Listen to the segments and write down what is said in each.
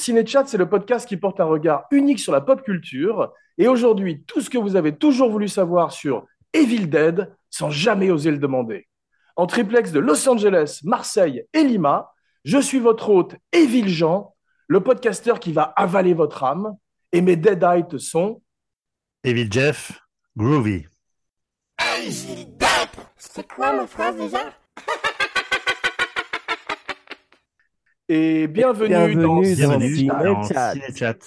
Cinéchat, c'est le podcast qui porte un regard unique sur la pop culture. Et aujourd'hui, tout ce que vous avez toujours voulu savoir sur Evil Dead sans jamais oser le demander. En triplex de Los Angeles, Marseille et Lima, je suis votre hôte Evil Jean, le podcasteur qui va avaler votre âme. Et mes Deadites sont Evil Jeff, Groovy. C'est quoi ma phrase déjà? Et bienvenue, Bienvenue dans dans Bienvenue Ciné dans Chat. Ciné Chat.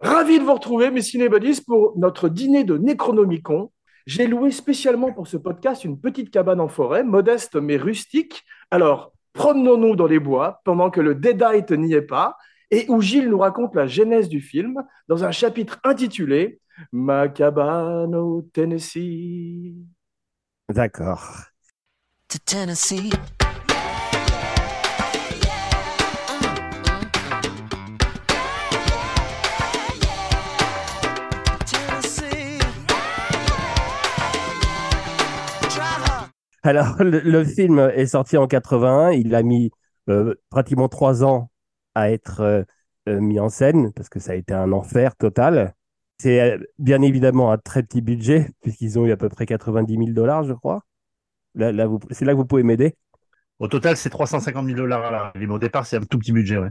Ravi de vous retrouver, mes cinébuddies, pour notre dîner de Necronomicon. J'ai loué spécialement pour ce podcast une petite cabane en forêt, modeste mais rustique. Alors, promenons-nous dans les bois pendant que le Deadite n'y est pas et où Gilles nous raconte la genèse du film dans un chapitre intitulé Ma cabane au Tennessee. D'accord. to Tennessee. Alors, le, le film est sorti en 81. Il a mis euh, pratiquement trois ans à être euh, euh, mis en scène parce que ça a été un enfer total. C'est euh, bien évidemment un très petit budget puisqu'ils ont eu à peu près 90 000 dollars, je crois. Là, c'est là que vous pouvez m'aider. Au total, c'est 350 000 dollars. Mais Au départ, c'est un tout petit budget. Ouais.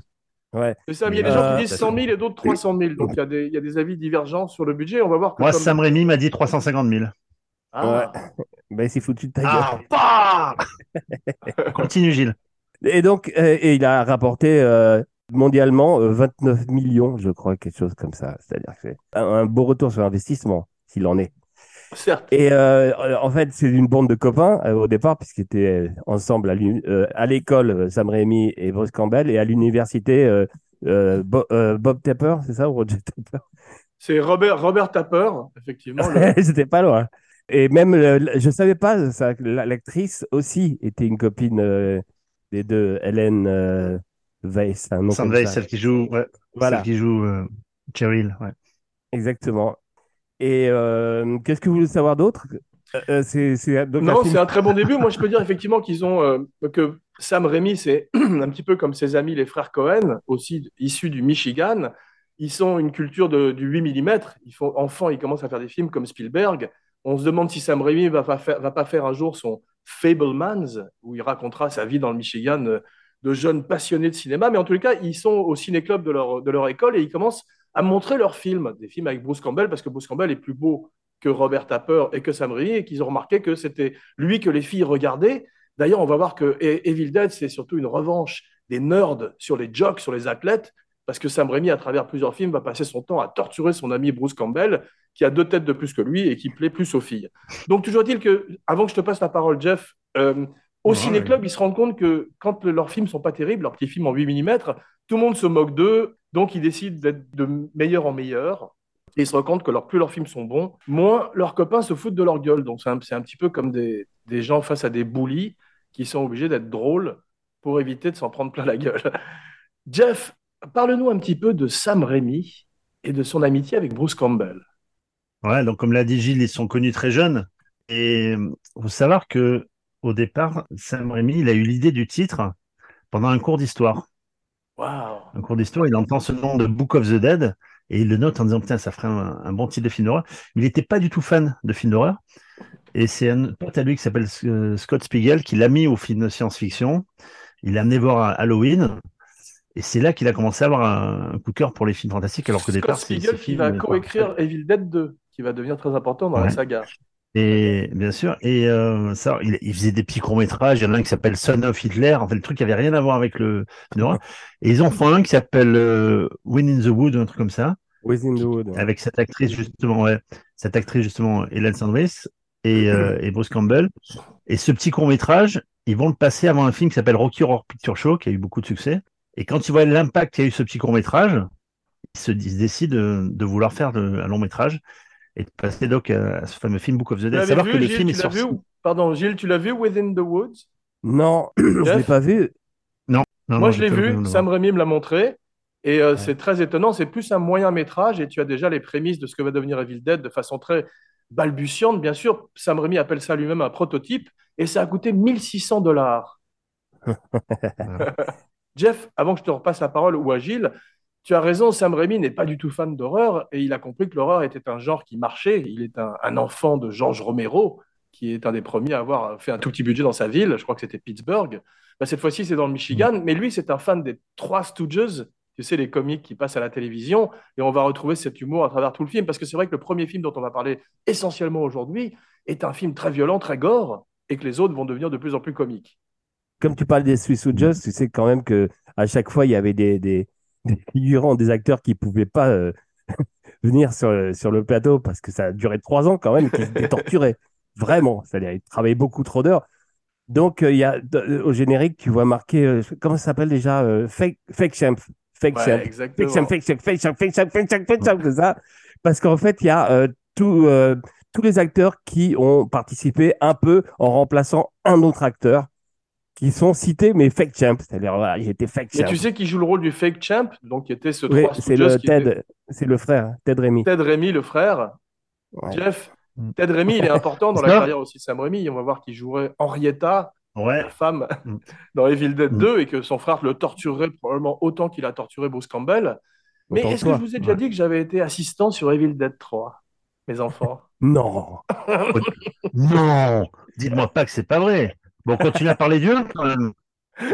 Ouais. Ça, il y a des Euh, gens qui disent 100 000 et d'autres 300 000. Donc il y, a des, il y a des avis divergents sur le budget. On va voir que Moi, comme- Sam Raimi m'a dit 350 000. Ah. Ben, c'est foutu de ta Ah, gueule. bah Continue, Gilles. Et donc, euh, et il a rapporté euh, mondialement euh, 29 millions, je crois, quelque chose comme ça. C'est-à-dire que c'est un, un beau retour sur investissement, s'il en est. Certes. Et euh, en fait, c'est une bande de copains euh, au départ, puisqu'ils étaient euh, ensemble à euh, l'école, euh, Sam Raimi et Bruce Campbell, et à l'université, euh, euh, Bo- euh, Bob Tapper, c'est ça, ou Roger Tapper? C'est Robert, Robert Tapper, effectivement. C'était pas loin. Et même, euh, je savais pas, l'actrice aussi était une copine euh, des deux, Hélène euh, Weiss, un nom Sam Weiss, celle qui joue, ouais, Voilà. celle qui joue euh, Cheryl. Ouais. Exactement. Et euh, qu'est-ce que vous voulez savoir d'autre? C'est Non, film- c'est un très bon début. Moi, je peux dire effectivement qu'ils ont euh, que Sam Raimi, c'est un petit peu comme ses amis les frères Cohen, aussi issus du Michigan. Ils sont une culture de, du 8 mm. Ils font enfants, ils commencent à faire des films comme Spielberg. On se demande si Sam Raimi va pas faire, va pas faire un jour son Fablemans, où il racontera sa vie dans le Michigan euh, de jeunes passionnés de cinéma. Mais en tous les cas, ils sont au ciné-club de leur, de leur école et ils commencent à montrer leurs films, des films avec Bruce Campbell, parce que Bruce Campbell est plus beau que Robert Tapper et que Sam Raimi, et qu'ils ont remarqué que c'était lui que les filles regardaient. D'ailleurs, on va voir que E- Evil Dead, c'est surtout une revanche des nerds sur les jocks, sur les athlètes, parce que Sam Raimi, à travers plusieurs films, va passer son temps à torturer son ami Bruce Campbell, qui a deux têtes de plus que lui et qui plaît plus aux filles. Donc, toujours est-il que, avant que je te passe la parole, Jeff, euh, au Ouais. ciné-club, ils se rendent compte que quand le- leurs films sont pas terribles, leurs petits films en 8 mm, tout le monde se moque d'eux, donc ils décident d'être de meilleur en meilleur. Et ils se rendent compte que leur, plus leurs films sont bons, moins leurs copains se foutent de leur gueule. Donc c'est un, c'est un petit peu comme des, des gens face à des bullies qui sont obligés d'être drôles pour éviter de s'en prendre plein la gueule. Jeff, parle-nous un petit peu de Sam Raimi et de son amitié avec Bruce Campbell. Ouais, donc comme l'a dit Gilles, ils sont connus très jeunes. Et il faut savoir que au départ, Sam Raimi, il a eu l'idée du titre pendant un cours d'histoire. Waouh! Un cours d'histoire, il entend ce nom de Book of the Dead et il le note en disant putain, ça ferait un, un bon titre de film d'horreur. Il n'était pas du tout fan de films d'horreur. Et c'est un pote à lui qui s'appelle euh, Scott Spiegel qui l'a mis au film de science-fiction. Il l'a amené voir à Halloween. Et c'est là qu'il a commencé à avoir un, un coup de cœur pour les films fantastiques, alors qu'au Scott départ, c'est Spiegel qui va euh, coécrire Evil Dead 2, qui va devenir très important dans la Ouais. saga. Et bien sûr, et euh, ça, il, il faisait des petits courts métrages. Il y en a un qui s'appelle Son of Hitler. En fait, le truc avait rien à voir avec le. Et ils en font un qui s'appelle euh, Win in the Wood, un truc comme ça, Within the Wood. avec cette actrice justement, ouais, cette actrice justement, Hélène Sandwich et, euh, et Bruce Campbell. Et ce petit court métrage, ils vont le passer avant un film qui s'appelle Rocky Horror Picture Show, qui a eu beaucoup de succès. Et quand ils voient l'impact qu'a eu ce petit court métrage, ils se ils décident de, de vouloir faire de- un long métrage et de passer donc à, ce fameux film Book of the Tu Dead. Savoir vu, que le Gilles, film est sorti. vu ou- Pardon, Gilles, tu l'as vu Within the Woods? Non, je Jeff l'ai pas vu. Non, Moi, non, je j'ai l'ai vu, Sam. Raimi me l'a montré. Et euh, c'est très étonnant, c'est plus un moyen métrage et tu as déjà les prémices de ce que va devenir Evil Dead de façon très balbutiante. Bien sûr, Sam Raimi appelle ça lui-même un prototype et ça a coûté 1600 dollars. Jeff, avant que je te repasse la parole ou à Gilles, tu as raison, Sam Raimi n'est pas du tout fan d'horreur et il a compris que l'horreur était un genre qui marchait. Il est un, un enfant de George Romero, qui est un des premiers à avoir fait un tout petit budget dans sa ville. Je crois que c'était Pittsburgh. Bah, cette fois-ci, c'est dans le Michigan. Mais lui, c'est un fan des Trois Stooges, tu sais, les comiques qui passent à la télévision. Et on va retrouver cet humour à travers tout le film. Parce que c'est vrai que le premier film dont on va parler essentiellement aujourd'hui est un film très violent, très gore, et que les autres vont devenir de plus en plus comiques. Comme tu parles des Swiss Just, tu sais quand même que à chaque fois, il y avait des, des, des figurants, des acteurs qui pouvaient pas euh, venir sur, le- sur le plateau parce que ça a duré trois ans quand même, qui étaient torturés. Vraiment, c'est-à-dire ils travaillaient beaucoup trop d'heures. Donc, euh, il y a au générique, tu vois marqué, euh, comment ça s'appelle déjà euh, Fake, fake Champ. Fake Ouais, Champ. Fake. Champ, fake Champ, fake Champ, fake Champ, fake Champ, fake Champ, ça. Parce qu'en fait, il y a euh, tout, euh, tous les acteurs qui ont participé un peu en remplaçant un autre acteur qui sont cités, mais fake champ. C'est-à-dire, voilà, j'étais fake Mais champ. tu sais qui joue le rôle du fake champ, donc qui était ce Oui, c'est le était- Ted, c'est le frère, Ted Rémy. Ted Rémy, le frère. Ouais. Jeff, Mm. Ted Rémy, il est important dans la Ça. carrière aussi de Sam Rémy. On va voir qu'il jouerait Henrietta, Ouais. la femme, Mm. dans Evil Dead Mm. 2 et que son frère le torturerait probablement autant qu'il a torturé Bruce Campbell. Mais est-ce que je vous ai déjà Ouais. dit que j'avais été assistant sur Evil Dead 3, mes enfants? Non. Non, dites-moi pas que c'est pas vrai. Bon, continue à parler Dieu quand même.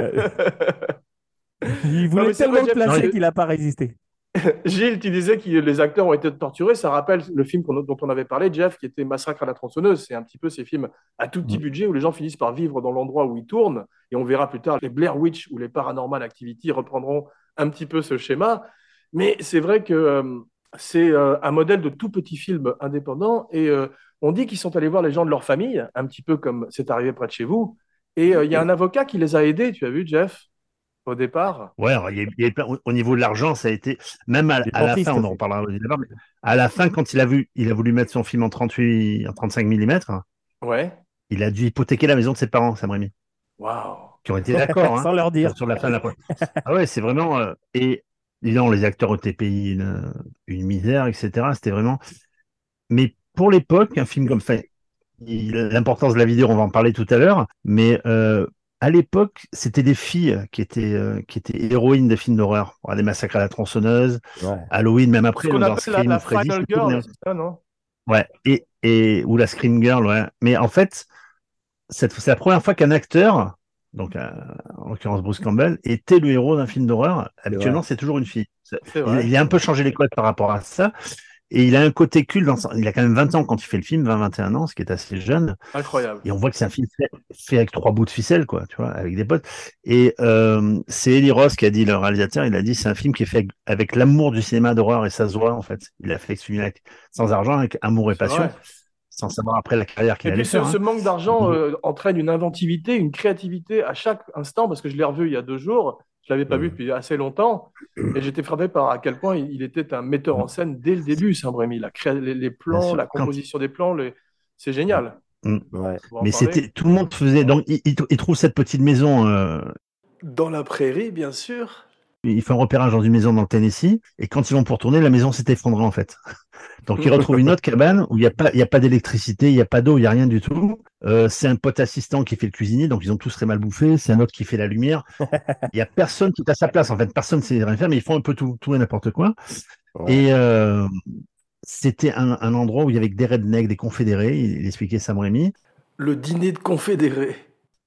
Il mais voulait c'est tellement le placer non, qu'il n'a pas résisté. Gilles, tu disais que les acteurs ont été torturés. Ça rappelle le film dont on avait parlé, Jeff, qui était Massacre à la tronçonneuse. C'est un petit peu ces films à tout petit budget où les gens finissent par vivre dans l'endroit où ils tournent. Et on verra plus tard, les Blair Witch ou les Paranormal Activity reprendront un petit peu ce schéma. Mais c'est vrai que euh, c'est euh, un modèle de tout petit film indépendant. Et euh, on dit qu'ils sont allés voir les gens de leur famille, un petit peu comme c'est arrivé près de chez vous. Et euh, il y a un avocat qui les a aidés, tu as vu, Jeff, au départ? Ouais, alors, il y a, il y a plein- au- au niveau de l'argent, ça a été même à, à la fin, on en reparlera mais à la fin, quand il a vu, il a voulu mettre son film en 38, en 35 mm, Ouais. il a dû hypothéquer la maison de ses parents, Sam Raimi, Waouh. qui ont été d'accord. hein. Sans leur dire. sur la fin de la. Ah ouais, c'est vraiment. euh, et évidemment, les acteurs ont été payés une, une misère, etc. C'était vraiment. Mais pour l'époque, un film comme ça, il- l'importance de la vidéo, on va en parler tout à l'heure. Mais euh, à l'époque, c'était des filles qui étaient euh, qui étaient héroïnes des films d'horreur. Des massacres à la tronçonneuse, Ouais. Halloween, même après. Appelle la, Scream, la Freddy, Final c'est tout, Girl, mais- c'est ça, non? Ouais, et, et ou la Scream Girl, ouais. Mais en fait, c'est la première fois qu'un acteur, donc euh, en l'occurrence Bruce Campbell, était le héros d'un film d'horreur. Habituellement, c'est toujours une fille. Il a un peu changé les codes par rapport à ça. Et il a un côté culte. Dans son- Il a quand même 20 ans quand il fait le film, 20-21 ans, ce qui est assez jeune. Incroyable. Et on voit que c'est un film fait, avec trois bouts de ficelle, quoi, tu vois, avec des potes. Et euh, c'est Eli Ross qui a dit, le réalisateur, il a dit, c'est un film qui est fait avec, avec l'amour du cinéma d'horreur et ça se voit, en fait. Il a fait ce film avec- sans argent, avec amour et passion, vrai. sans savoir après la carrière qu'il allait puis ce, faire. ce hein. manque d'argent euh, entraîne une inventivité, une créativité à chaque instant, parce que je l'ai revu il y a deux jours, je l'avais pas vu depuis assez longtemps, et j'étais frappé par à quel point il, était un metteur en scène dès le début, cré- les, les plans, la composition des plans, les- c'est génial. Ouais. Va en Mais c'était, tout le monde faisait, donc, il, il- il trouve cette petite maison, euh, Dans la prairie, bien sûr. Il fait un repérage dans une maison dans le Tennessee, et quand ils vont pour tourner, la maison s'est effondrée, en fait. Donc, il retrouve une autre cabane où il n'y a pas, il y a pas d'électricité, il n'y a pas d'eau, il n'y a rien du tout. Euh, c'est un pote assistant qui fait le cuisinier, donc ils ont tous très mal bouffé. C'est un autre qui fait la lumière. Il y a personne qui est à sa place, en fait. Personne ne sait rien faire, mais ils font un peu tout, tout et n'importe quoi. Ouais. Et euh, c'était un, un endroit où il y avait que des rednecks, des confédérés, il, il expliquait Sam Raimi. Le dîner de confédérés.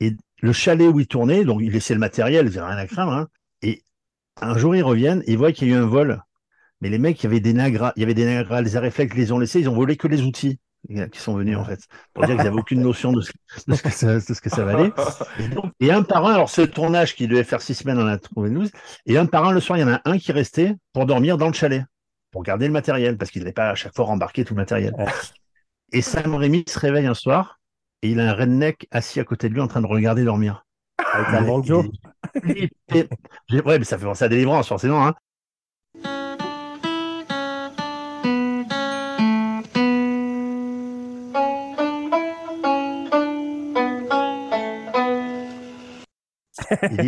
Et le chalet où ils tournaient, donc ils laissaient le matériel, ils n'avaient rien à craindre. hein. Et un jour, ils reviennent et ils voient qu'il y a eu un vol. Mais les mecs, il y avait des nagras, il y avait des nagras, les réflexes les ont laissés, ils ont volé que les outils qui sont venus, en fait. Pour dire qu'ils n'avaient aucune notion de ce, de ce que ça, de ce que ça valait. Et, donc- et un par un, alors ce tournage qui devait faire six semaines, on a trouvé 12. Et un par un, le soir, il y en a un qui restait pour dormir dans le chalet, pour garder le matériel, parce qu'il n'allait pas à chaque fois rembarquer tout le matériel. Et Sam Raimi se réveille un soir, et il a un redneck assis à côté de lui en train de regarder dormir. Avec un banjo. Ouais, mais ça fait penser à délivrance, forcément. Hein.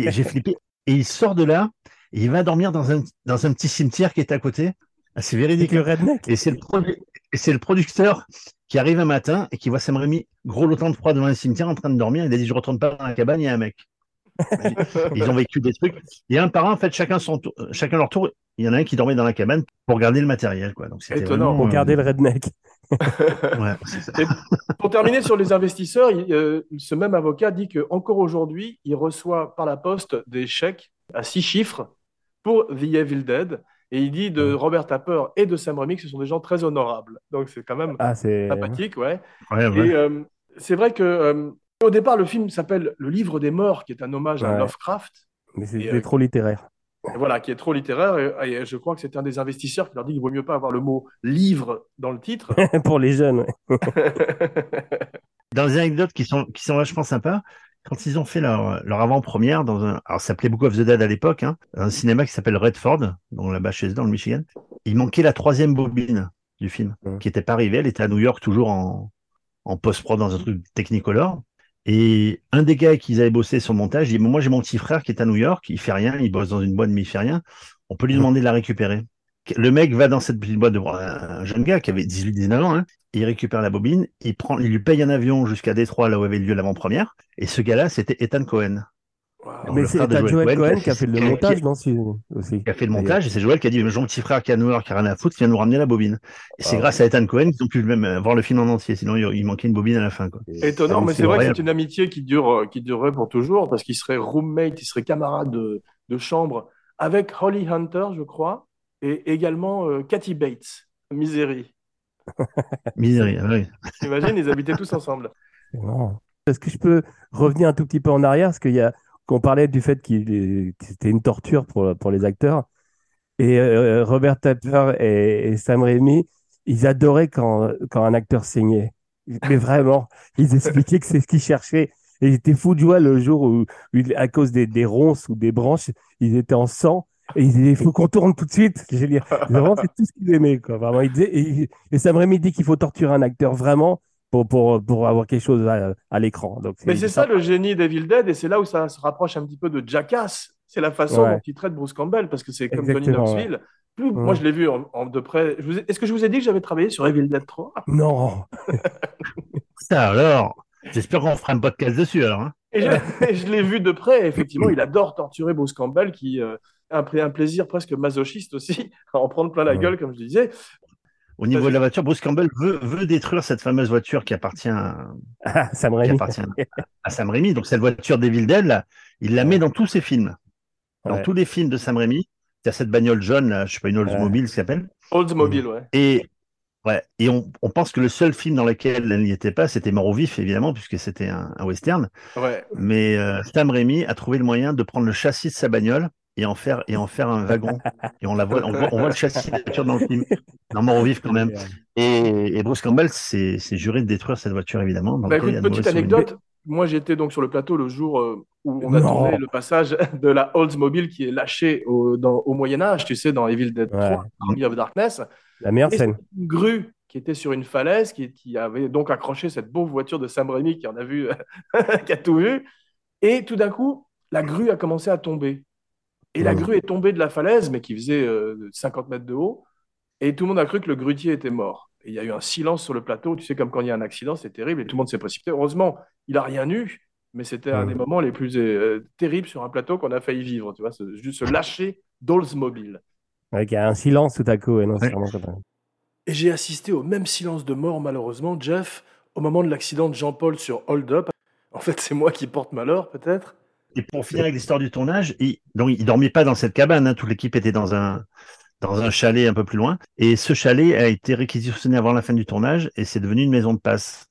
J'ai flippé. Et il sort de là, Et il va dormir dans un, dans un petit cimetière qui est à côté. Ah, c'est véridique. le redneck. Et c'est le, produ- producteur qui arrive un matin et qui voit Sam Raimi gros lottant de froid devant un cimetière en train de dormir. Il a dit Je retourne pas dans la cabane, il y a un mec. Ils ont vécu des trucs. Et un par un, en fait, chacun, son tour- chacun leur tour, il y en a un qui dormait dans la cabane pour garder le matériel. Quoi. Donc, c'était Étonnant. vraiment, Pour euh, garder le redneck. ouais, c'est ça. Pour terminer sur les investisseurs, il- euh, ce même avocat dit qu'encore aujourd'hui, il reçoit par la poste des chèques à six chiffres pour The Evil Dead. Et il dit de Robert Tapper et de Sam Raimi que ce sont des gens très honorables. Donc c'est quand même Ah, sympathique, ouais. Ouais, ouais. Et euh, c'est vrai que euh, au départ, le film s'appelle Le Livre des Morts, qui est un hommage à. Lovecraft. Mais c'était euh, trop littéraire. Voilà, qui est trop littéraire. Et, et je crois que c'est un des investisseurs qui leur dit qu'il vaut mieux pas avoir le mot livre dans le titre. Pour les jeunes. ouais. Dans les anecdotes qui sont, qui sont vachement sympas, quand ils ont fait leur, leur avant-première dans un, alors ça s'appelait Book of the Dead à l'époque, hein, un cinéma qui s'appelle Redford, donc là-bas chez eux dans le Michigan, il manquait la troisième bobine du film, qui était pas arrivée, elle était à New York toujours en, en post-prod dans un truc Technicolor. Et un des gars qui avaient bossé sur le montage, il dit, moi j'ai mon petit frère qui est à New York, il fait rien, il bosse dans une boîte mais il fait rien, on peut lui demander de la récupérer. Le mec va dans cette petite boîte de un jeune gars qui avait 18-19 ans, hein, il récupère la bobine, il prend, il lui paye un avion jusqu'à Détroit, là où avait lieu l'avant-première. Et ce gars-là, c'était Ethan Cohen, Wow. Mais c'est Joel Cohen Cohen qui qui a a fait le montage dans ce aussi. qui a fait le montage. Et c'est Joel qui a dit, j'ai mon petit frère qui New York, qui a rien à foutre, viens nous ramener la bobine. Et c'est Ah. grâce à Ethan Cohen qu'ils ont pu même euh, voir le film en entier. Sinon, il manquait une bobine à la fin, quoi. Étonnant, mais c'est vrai que c'est une amitié qui dure, euh, qui durerait pour toujours, parce qu'il serait roommate, il serait camarade de, de chambre avec Holly Hunter, je crois, et également euh, Kathy Bates, Misery. Misery, ah oui. T'imagines, ils habitaient tous ensemble. Est-ce que je peux revenir un tout petit peu en arrière? Parce qu'il y a, qu'on parlait du fait qu'il que c'était une torture pour, pour les acteurs. Et euh, Robert Tapper et, et Sam Raimi, ils adoraient quand, quand un acteur saignait. Mais vraiment, ils expliquaient que c'est ce qu'ils cherchaient. Et ils étaient fous de joie le jour où, à cause des, des ronces ou des branches, ils étaient en sang. Et il faut qu'on tourne tout de suite. J'ai vraiment, c'est tout ce qu'ils aimaient, quoi. Vraiment, et, et Sam Raimi dit qu'il faut torturer un acteur vraiment pour, pour, pour avoir quelque chose à, à l'écran. Donc, Mais c'est ça le génie d'Evil Dead, et c'est là où ça se rapproche un petit peu de Jackass. C'est la façon Ouais. dont il traite Bruce Campbell, parce que c'est comme Exactement, Johnny Knoxville. Plus- Moi, Ouais. je l'ai vu en, en de près. Ai- Est-ce que je vous ai dit que j'avais travaillé sur Evil Dead 3? Non. Ça alors, j'espère qu'on fera un podcast dessus, alors. hein. Et je, et je l'ai vu de près. Effectivement, il adore torturer Bruce Campbell, qui euh, a pris un plaisir presque masochiste aussi, à en prendre plein la gueule, comme je disais. Au niveau de la voiture, Bruce Campbell veut, veut détruire cette fameuse voiture qui appartient à, Ah, Sam qui Raimi. appartient à Sam Raimi. Donc, cette voiture d'Evil Dead, là, il la met dans tous ses films. Dans Ouais. tous les films de Sam Raimi. Il y a cette bagnole jaune, là, je sais pas, une Oldsmobile, ça s'appelle. Oldsmobile, ouais. Et, ouais, et on, on pense que le seul film dans lequel elle n'y était pas, c'était Mort au vif, évidemment, puisque c'était un, un western. Ouais. Mais euh, Sam Raimi a trouvé le moyen de prendre le châssis de sa bagnole et en faire, et en faire un wagon. Et on, la voit, on, voit, on voit le châssis de la voiture dans le film. Dans Mort au vif, quand même. Et, et Bruce Campbell s'est juré de détruire cette voiture, évidemment. dans Bah, écoute, de petite anecdote. Moi, j'étais donc sur le plateau le jour euh, où on a Non. tourné le passage de la Oldsmobile qui est lâchée au, dans- au Moyen-Âge, tu sais, dans Evil Dead 3, Ouais. Army of Darkness. La meilleure Et scène. c'est une grue qui était sur une falaise, qui, qui avait donc accroché cette beau voiture de Sam Raimi qui en a vu, qui a tout vu. Et tout d'un coup, la grue a commencé à tomber. Et la Mhm. grue est tombée de la falaise, mais qui faisait euh, 50 mètres de haut. Et tout le monde a cru que le grutier était mort. Et il y a eu un silence sur le plateau. Tu sais, comme quand il y a un accident, c'est terrible. Et tout le monde s'est précipité. Heureusement, il a rien eu. Mais c'était un Mhm. des moments les plus euh, terribles sur un plateau qu'on a failli vivre. Tu vois, ce, juste se lâcher d'Oldsmobile. Avec un silence tout à coup. ouais, non, Ouais. vraiment ça. Et j'ai assisté au même silence de mort, malheureusement, Jeff, au moment de l'accident de Jean-Paul sur Hold Up. En fait, c'est moi qui porte malheur, peut-être. Et pour finir avec l'histoire du tournage, il, donc il dormait pas dans cette cabane, hein, toute l'équipe était dans un dans un chalet un peu plus loin. Et ce chalet a été réquisitionné avant la fin du tournage et c'est devenu une maison de passe.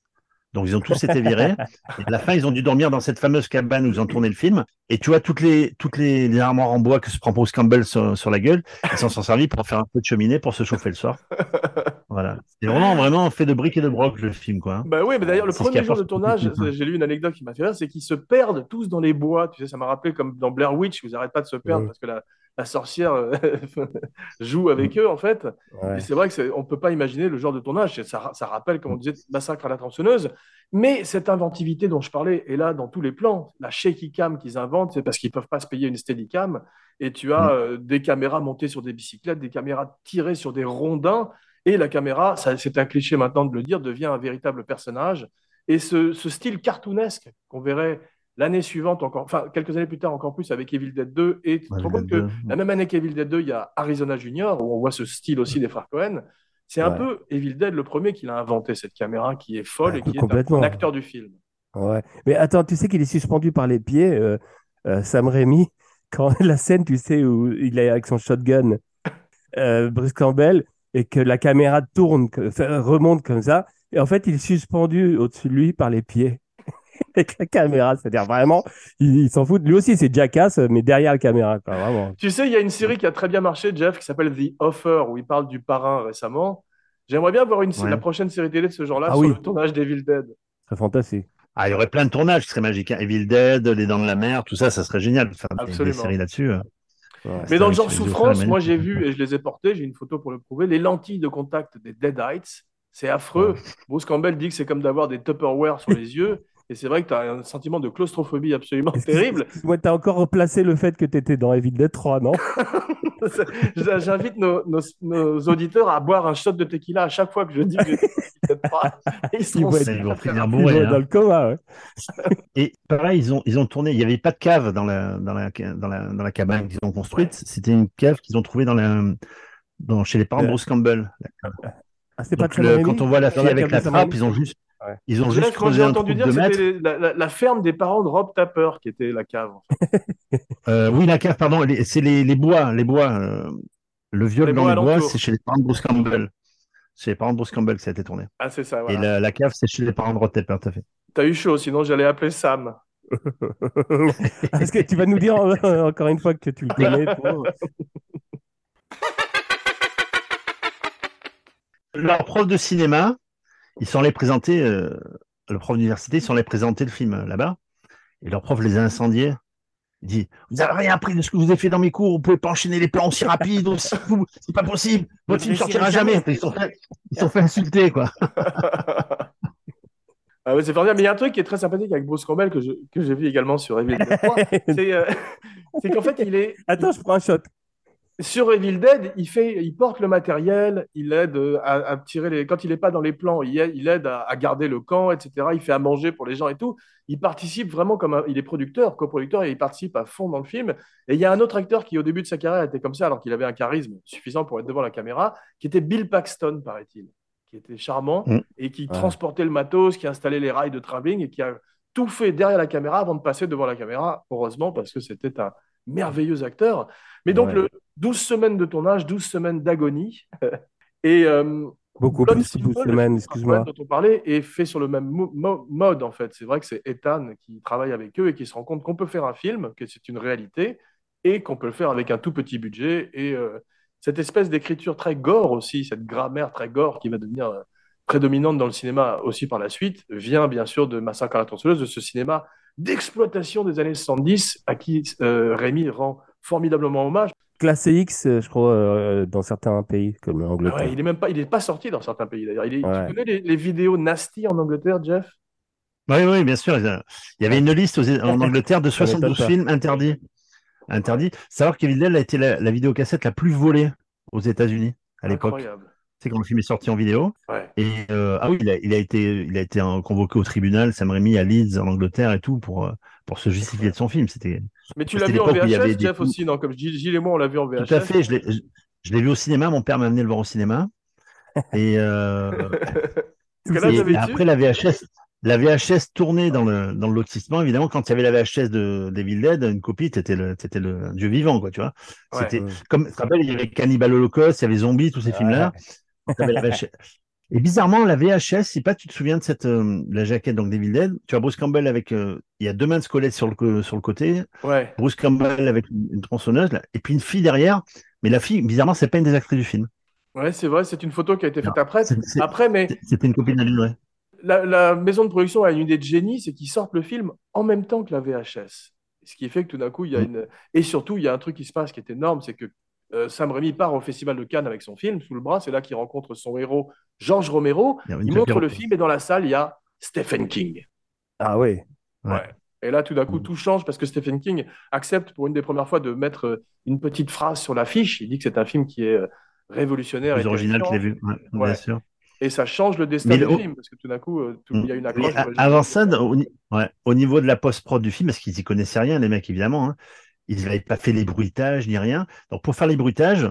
Donc ils ont tous été virés. Et à la fin, ils ont dû dormir dans cette fameuse cabane où ils ont tourné le film. Et tu vois toutes les toutes les, les armoires en bois que se prend Bruce Campbell sur, sur la gueule, ils s'en sont servis pour faire un peu de cheminée pour se chauffer le soir. Voilà. C'est vraiment vraiment fait de briques et de broc le film quoi. Bah oui, mais d'ailleurs, le premier jour de tournage, j'ai lu une anecdote qui m'a fait rire, c'est qu'ils se perdent tous dans les bois. Tu sais, ça m'a rappelé comme dans Blair Witch, vous n'arrêtez pas de se perdre parce que la, la sorcière euh, joue avec eux, en fait. Ouais. Et c'est vrai qu'on ne peut pas imaginer le genre de tournage. Ça, ça rappelle, comme on disait, Massacre à la tronçonneuse. Mais cette inventivité dont je parlais est là dans tous les plans. La shaky cam qu'ils inventent, c'est parce qu'ils ne peuvent pas se payer une steady cam. Et tu as Mm. euh, des caméras montées sur des bicyclettes, des caméras tirées sur des rondins. Et la caméra, c'est un cliché maintenant de le dire, devient un véritable personnage. Et ce, ce style cartoonesque qu'on verrait l'année suivante, encore, enfin quelques années plus tard, encore plus avec Evil Dead 2. Et tu te Ouais, compte que 2. la même année qu'Evil Dead 2, il y a Arizona Junior, où on voit ce style aussi des frères Cohen. C'est un Ouais. peu Evil Dead le premier qui l'a inventé, cette caméra qui est folle et qui est un acteur du film. Ouais. Mais attends, tu sais qu'il est suspendu par les pieds, euh, euh, Sam Raimi, quand la scène, tu sais, où il est avec son shotgun, euh, Bruce Campbell, et que la caméra tourne, que- remonte comme ça, et en fait, il est suspendu au-dessus de lui par les pieds. Avec la caméra, c'est-à-dire vraiment, il, il s'en fout. Lui aussi, c'est Jackass, mais derrière la caméra, quoi, vraiment. Tu sais, il y a une série qui a très bien marché, Jeff, qui s'appelle The Offer, où il parle du parrain récemment. J'aimerais bien voir une, Ouais. la prochaine série télé de ce genre-là Ah sur oui. le tournage d'Evil Dead. C'est fantastique. Ah, il y aurait plein de tournages qui seraient magiques. hein. Evil Dead, Les Dents de la Mer, tout ça, ça serait génial de faire des- des, Absolument. séries là-dessus. Ouais. Mais dans le genre souffrance, moi j'ai vu, et je les ai portées, j'ai une photo pour le prouver, les lentilles de contact des Deadites, c'est affreux. Bruce Campbell dit que c'est comme d'avoir des Tupperware sur les yeux, et c'est vrai que tu as un sentiment de claustrophobie absolument terrible. Excuse-moi, t'as encore replacé le fait que t'étais dans Evil Dead 3, non? J'invite nos, nos- nos auditeurs à boire un shot de tequila à chaque fois que je dis que j'étais peut-être pas. Ils vont Ils vont finir hein. dans le coma, ouais. Et pareil, ils ont, ils ont tourné. Il n'y avait pas de cave dans la, dans la, dans la, dans la cabane qu'ils ont construite. C'était une cave qu'ils ont trouvée dans la, dans, chez les parents de Euh, Bruce Campbell. Ah, c'est pas Donc, le- quand on voit la fille avec la trappe, ils ont juste, Ouais. ils ont juste creusé j'ai un entendu trou dire de que mètres. c'était la, la- la ferme des parents de Rob Tapper qui était la cave. en fait. Euh, oui, la cave, pardon, les- c'est les, les bois, les bois. euh, le viol Les dans bois les bois, c'est chez les parents de Bruce Campbell. C'est les parents de Bruce Campbell que ça a été tourné. Ah, c'est ça, Et la, la cave, c'est chez les parents de Rod Tepper, tout à fait. T'as eu chaud, sinon j'allais appeler Sam. Est-ce que tu vas nous dire euh, encore une fois que tu le connais toi Leur prof de cinéma, ils sont allés présenter, euh, le prof d'université, ils sont allés présenter le film euh, là-bas. Et leur prof les a incendiés. Il dit Vous n'avez rien appris de ce que vous avez fait dans mes cours, vous pouvez pas enchaîner les plans aussi rapides, aussi fou, c'est pas possible, votre film sortira jamais. Ils sont fait, ils sont fait insulter, quoi. Ah ouais, c'est formidable. Mais il y a un truc qui est très sympathique avec Bruce Campbell que je- que j'ai vu également sur Evil Dead 3. C'est euh, c'est qu'en fait, il est Attends, je prends un shot. Sur Evil Dead, il, fait, il porte le matériel, il aide euh, à, à tirer les. Quand il n'est pas dans les plans, il aide, il aide à, à garder le camp, etc. Il fait à manger pour les gens et tout. Il participe vraiment comme un. Il est producteur, coproducteur, et il participe à fond dans le film. Et il y a un autre acteur qui, au début de sa carrière, était comme ça, alors qu'il avait un charisme suffisant pour être devant la caméra, qui était Bill Paxton, paraît-il, qui était charmant Mm. et qui Ouais. transportait le matos, qui installait les rails de travelling et qui a tout fait derrière la caméra avant de passer devant la caméra, heureusement, parce que c'était un merveilleux acteur. Mais donc, Ouais. le 12 semaines de tournage, 12 semaines d'agonie. et euh, Beaucoup plus Simple, 12 semaines, excuse-moi. dont on parlait est fait sur le même mo- mo- mode, en fait. C'est vrai que c'est Ethan qui travaille avec eux et qui se rend compte qu'on peut faire un film, que c'est une réalité, et qu'on peut le faire avec un tout petit budget. Et euh, cette espèce d'écriture très gore aussi, cette grammaire très gore qui va devenir euh, prédominante dans le cinéma aussi par la suite, vient bien sûr de Massacre à la tronçonneuse, de ce cinéma d'exploitation des années 70 à qui euh, Rémi rend formidablement hommage. Classé X, euh, je crois, euh, dans certains pays, comme Ah l'Angleterre. ouais, il est même pas, il est pas sorti dans certains pays d'ailleurs. Ouais. Tu connais les, les vidéos nasty en Angleterre, Jeff? Oui, oui, bien sûr. Il y avait une liste aux- en Angleterre de Ça m'étonne 72 pas. films interdits. Interdits. Savoir qu'Evil Dead a été la, la vidéocassette la plus volée aux États-Unis à l'époque. Incroyable. C'est quand le film est sorti en vidéo. Ouais. Et euh, ah oui, il a, il a été, il a été convoqué au tribunal, Sam Raimi à Leeds en Angleterre et tout pour euh, pour se justifier de son film. C'était Mais tu l'as vu en l'époque où il y avait VHS, Jeff, coups. aussi, non Comme Gilles Gilles et moi, on l'a vu en VHS. tout à fait. Je l'ai, je, je l'ai vu au cinéma. Mon père m'a amené le voir au cinéma. Et, euh, là, et après la VHS, la VHS tournée dans le dans le lotissement. Évidemment, quand il y avait la VHS de d'Evil Dead, une copie, t'étais le t'étais le dieu vivant, quoi. Tu vois. Ouais. C'était comme tu te rappelles, il y avait Cannibal Holocaust, il y avait Zombie, tous ces films-là. T'avais la VHS. Et bizarrement, la VHS, si pas tu te souviens de cette euh, la jaquette donc d'Evil Dead, tu as Bruce Campbell avec euh, il y a deux mains de squelette sur le sur le côté, Ouais. Bruce Campbell avec une, tronçonneuse là, et puis une fille derrière. Mais la fille, bizarrement, c'est pas une des actrices du film. Ouais, c'est vrai, c'est une photo qui a été faite Non, après. Après, mais C'était une copine lui, ouais. la, la maison de production a une idée de génie, c'est qu'ils sortent le film en même temps que la VHS. Ce qui fait que tout d'un coup, il y a Mm. une. Et surtout, il y a un truc qui se passe qui est énorme, c'est que euh, Sam Raimi part au Festival de Cannes avec son film sous le bras. C'est là qu'il rencontre son héros, George Romero. Il montre le film et dans la salle, il y a Stephen King. Ah oui. Ouais. Ouais. Et là, tout d'un coup, Mm. tout change parce que Stephen King accepte pour une des premières fois de mettre euh, une petite phrase sur l'affiche. Il dit que c'est un film qui est euh, révolutionnaire et plus original qu'il ait terrifiant. vu. Ouais, Ouais. Bien sûr. Et ça change le destin du film parce que tout d'un coup, euh, tout- Mm. il y a une accroche. avant ça, au, ni- ouais, au niveau de la post-prod du film, parce qu'ils y connaissaient rien, les mecs, évidemment, hein, ils n'avaient pas fait les bruitages ni rien. Donc, pour faire les bruitages,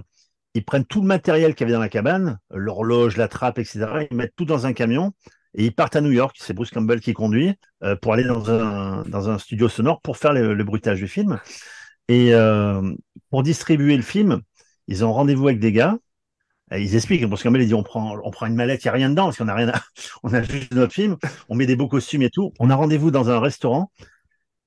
ils prennent tout le matériel qu'il y avait dans la cabane, l'horloge, la trappe, etc. Ils mettent tout dans un camion et ils partent à New York. C'est Bruce Campbell qui conduit euh, pour aller dans un, dans un studio sonore pour faire le, bruitage du film. Et euh, pour distribuer le film, ils ont rendez-vous avec des gars. Ils expliquent, Bruce Campbell, il dit on prend, on prend une mallette, il n'y a rien dedans, parce qu'on n'a rien à... on a juste notre film, on met des beaux costumes et tout. On a rendez-vous dans un restaurant,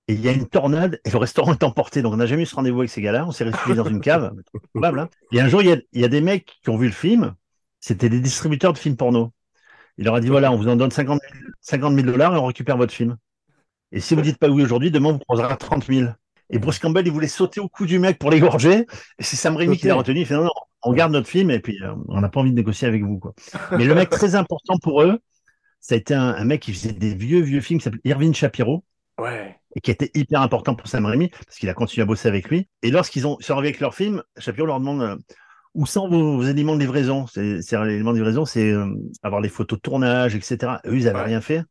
et il y a une tornade, et le restaurant est emporté. Donc on n'a jamais eu ce rendez-vous avec ces gars-là, on s'est réfugié dans une cave. Probable, hein. Et un jour, il y, a, il y a des mecs qui ont vu le film, c'était des distributeurs de films porno. Il leur a dit voilà, on vous en donne 50 000, 50 000 dollars et on récupère votre film. Et si vous dites pas oui aujourd'hui, demain on vous posera 30 000. Et Bruce Campbell, il voulait sauter au cou du mec pour l'égorger. Et c'est Sam Raimi qui l'a retenu. Il fait non, non, on garde notre film et puis euh, on n'a pas envie de négocier avec vous. Quoi. Mais le mec très important pour eux, ça a été un, un mec qui faisait des vieux, vieux films qui s'appelait Irving Shapiro Ouais. Et qui était hyper important pour Sam Raimi parce qu'il a continué à bosser avec lui. Et lorsqu'ils ont sont arrivés avec leur film, Shapiro leur demande euh, où sont vos, vos éléments de livraison? C'est c'est un élément de livraison, c'est euh, avoir les photos de tournage, etc. Eux, ils n'avaient Ouais. rien fait.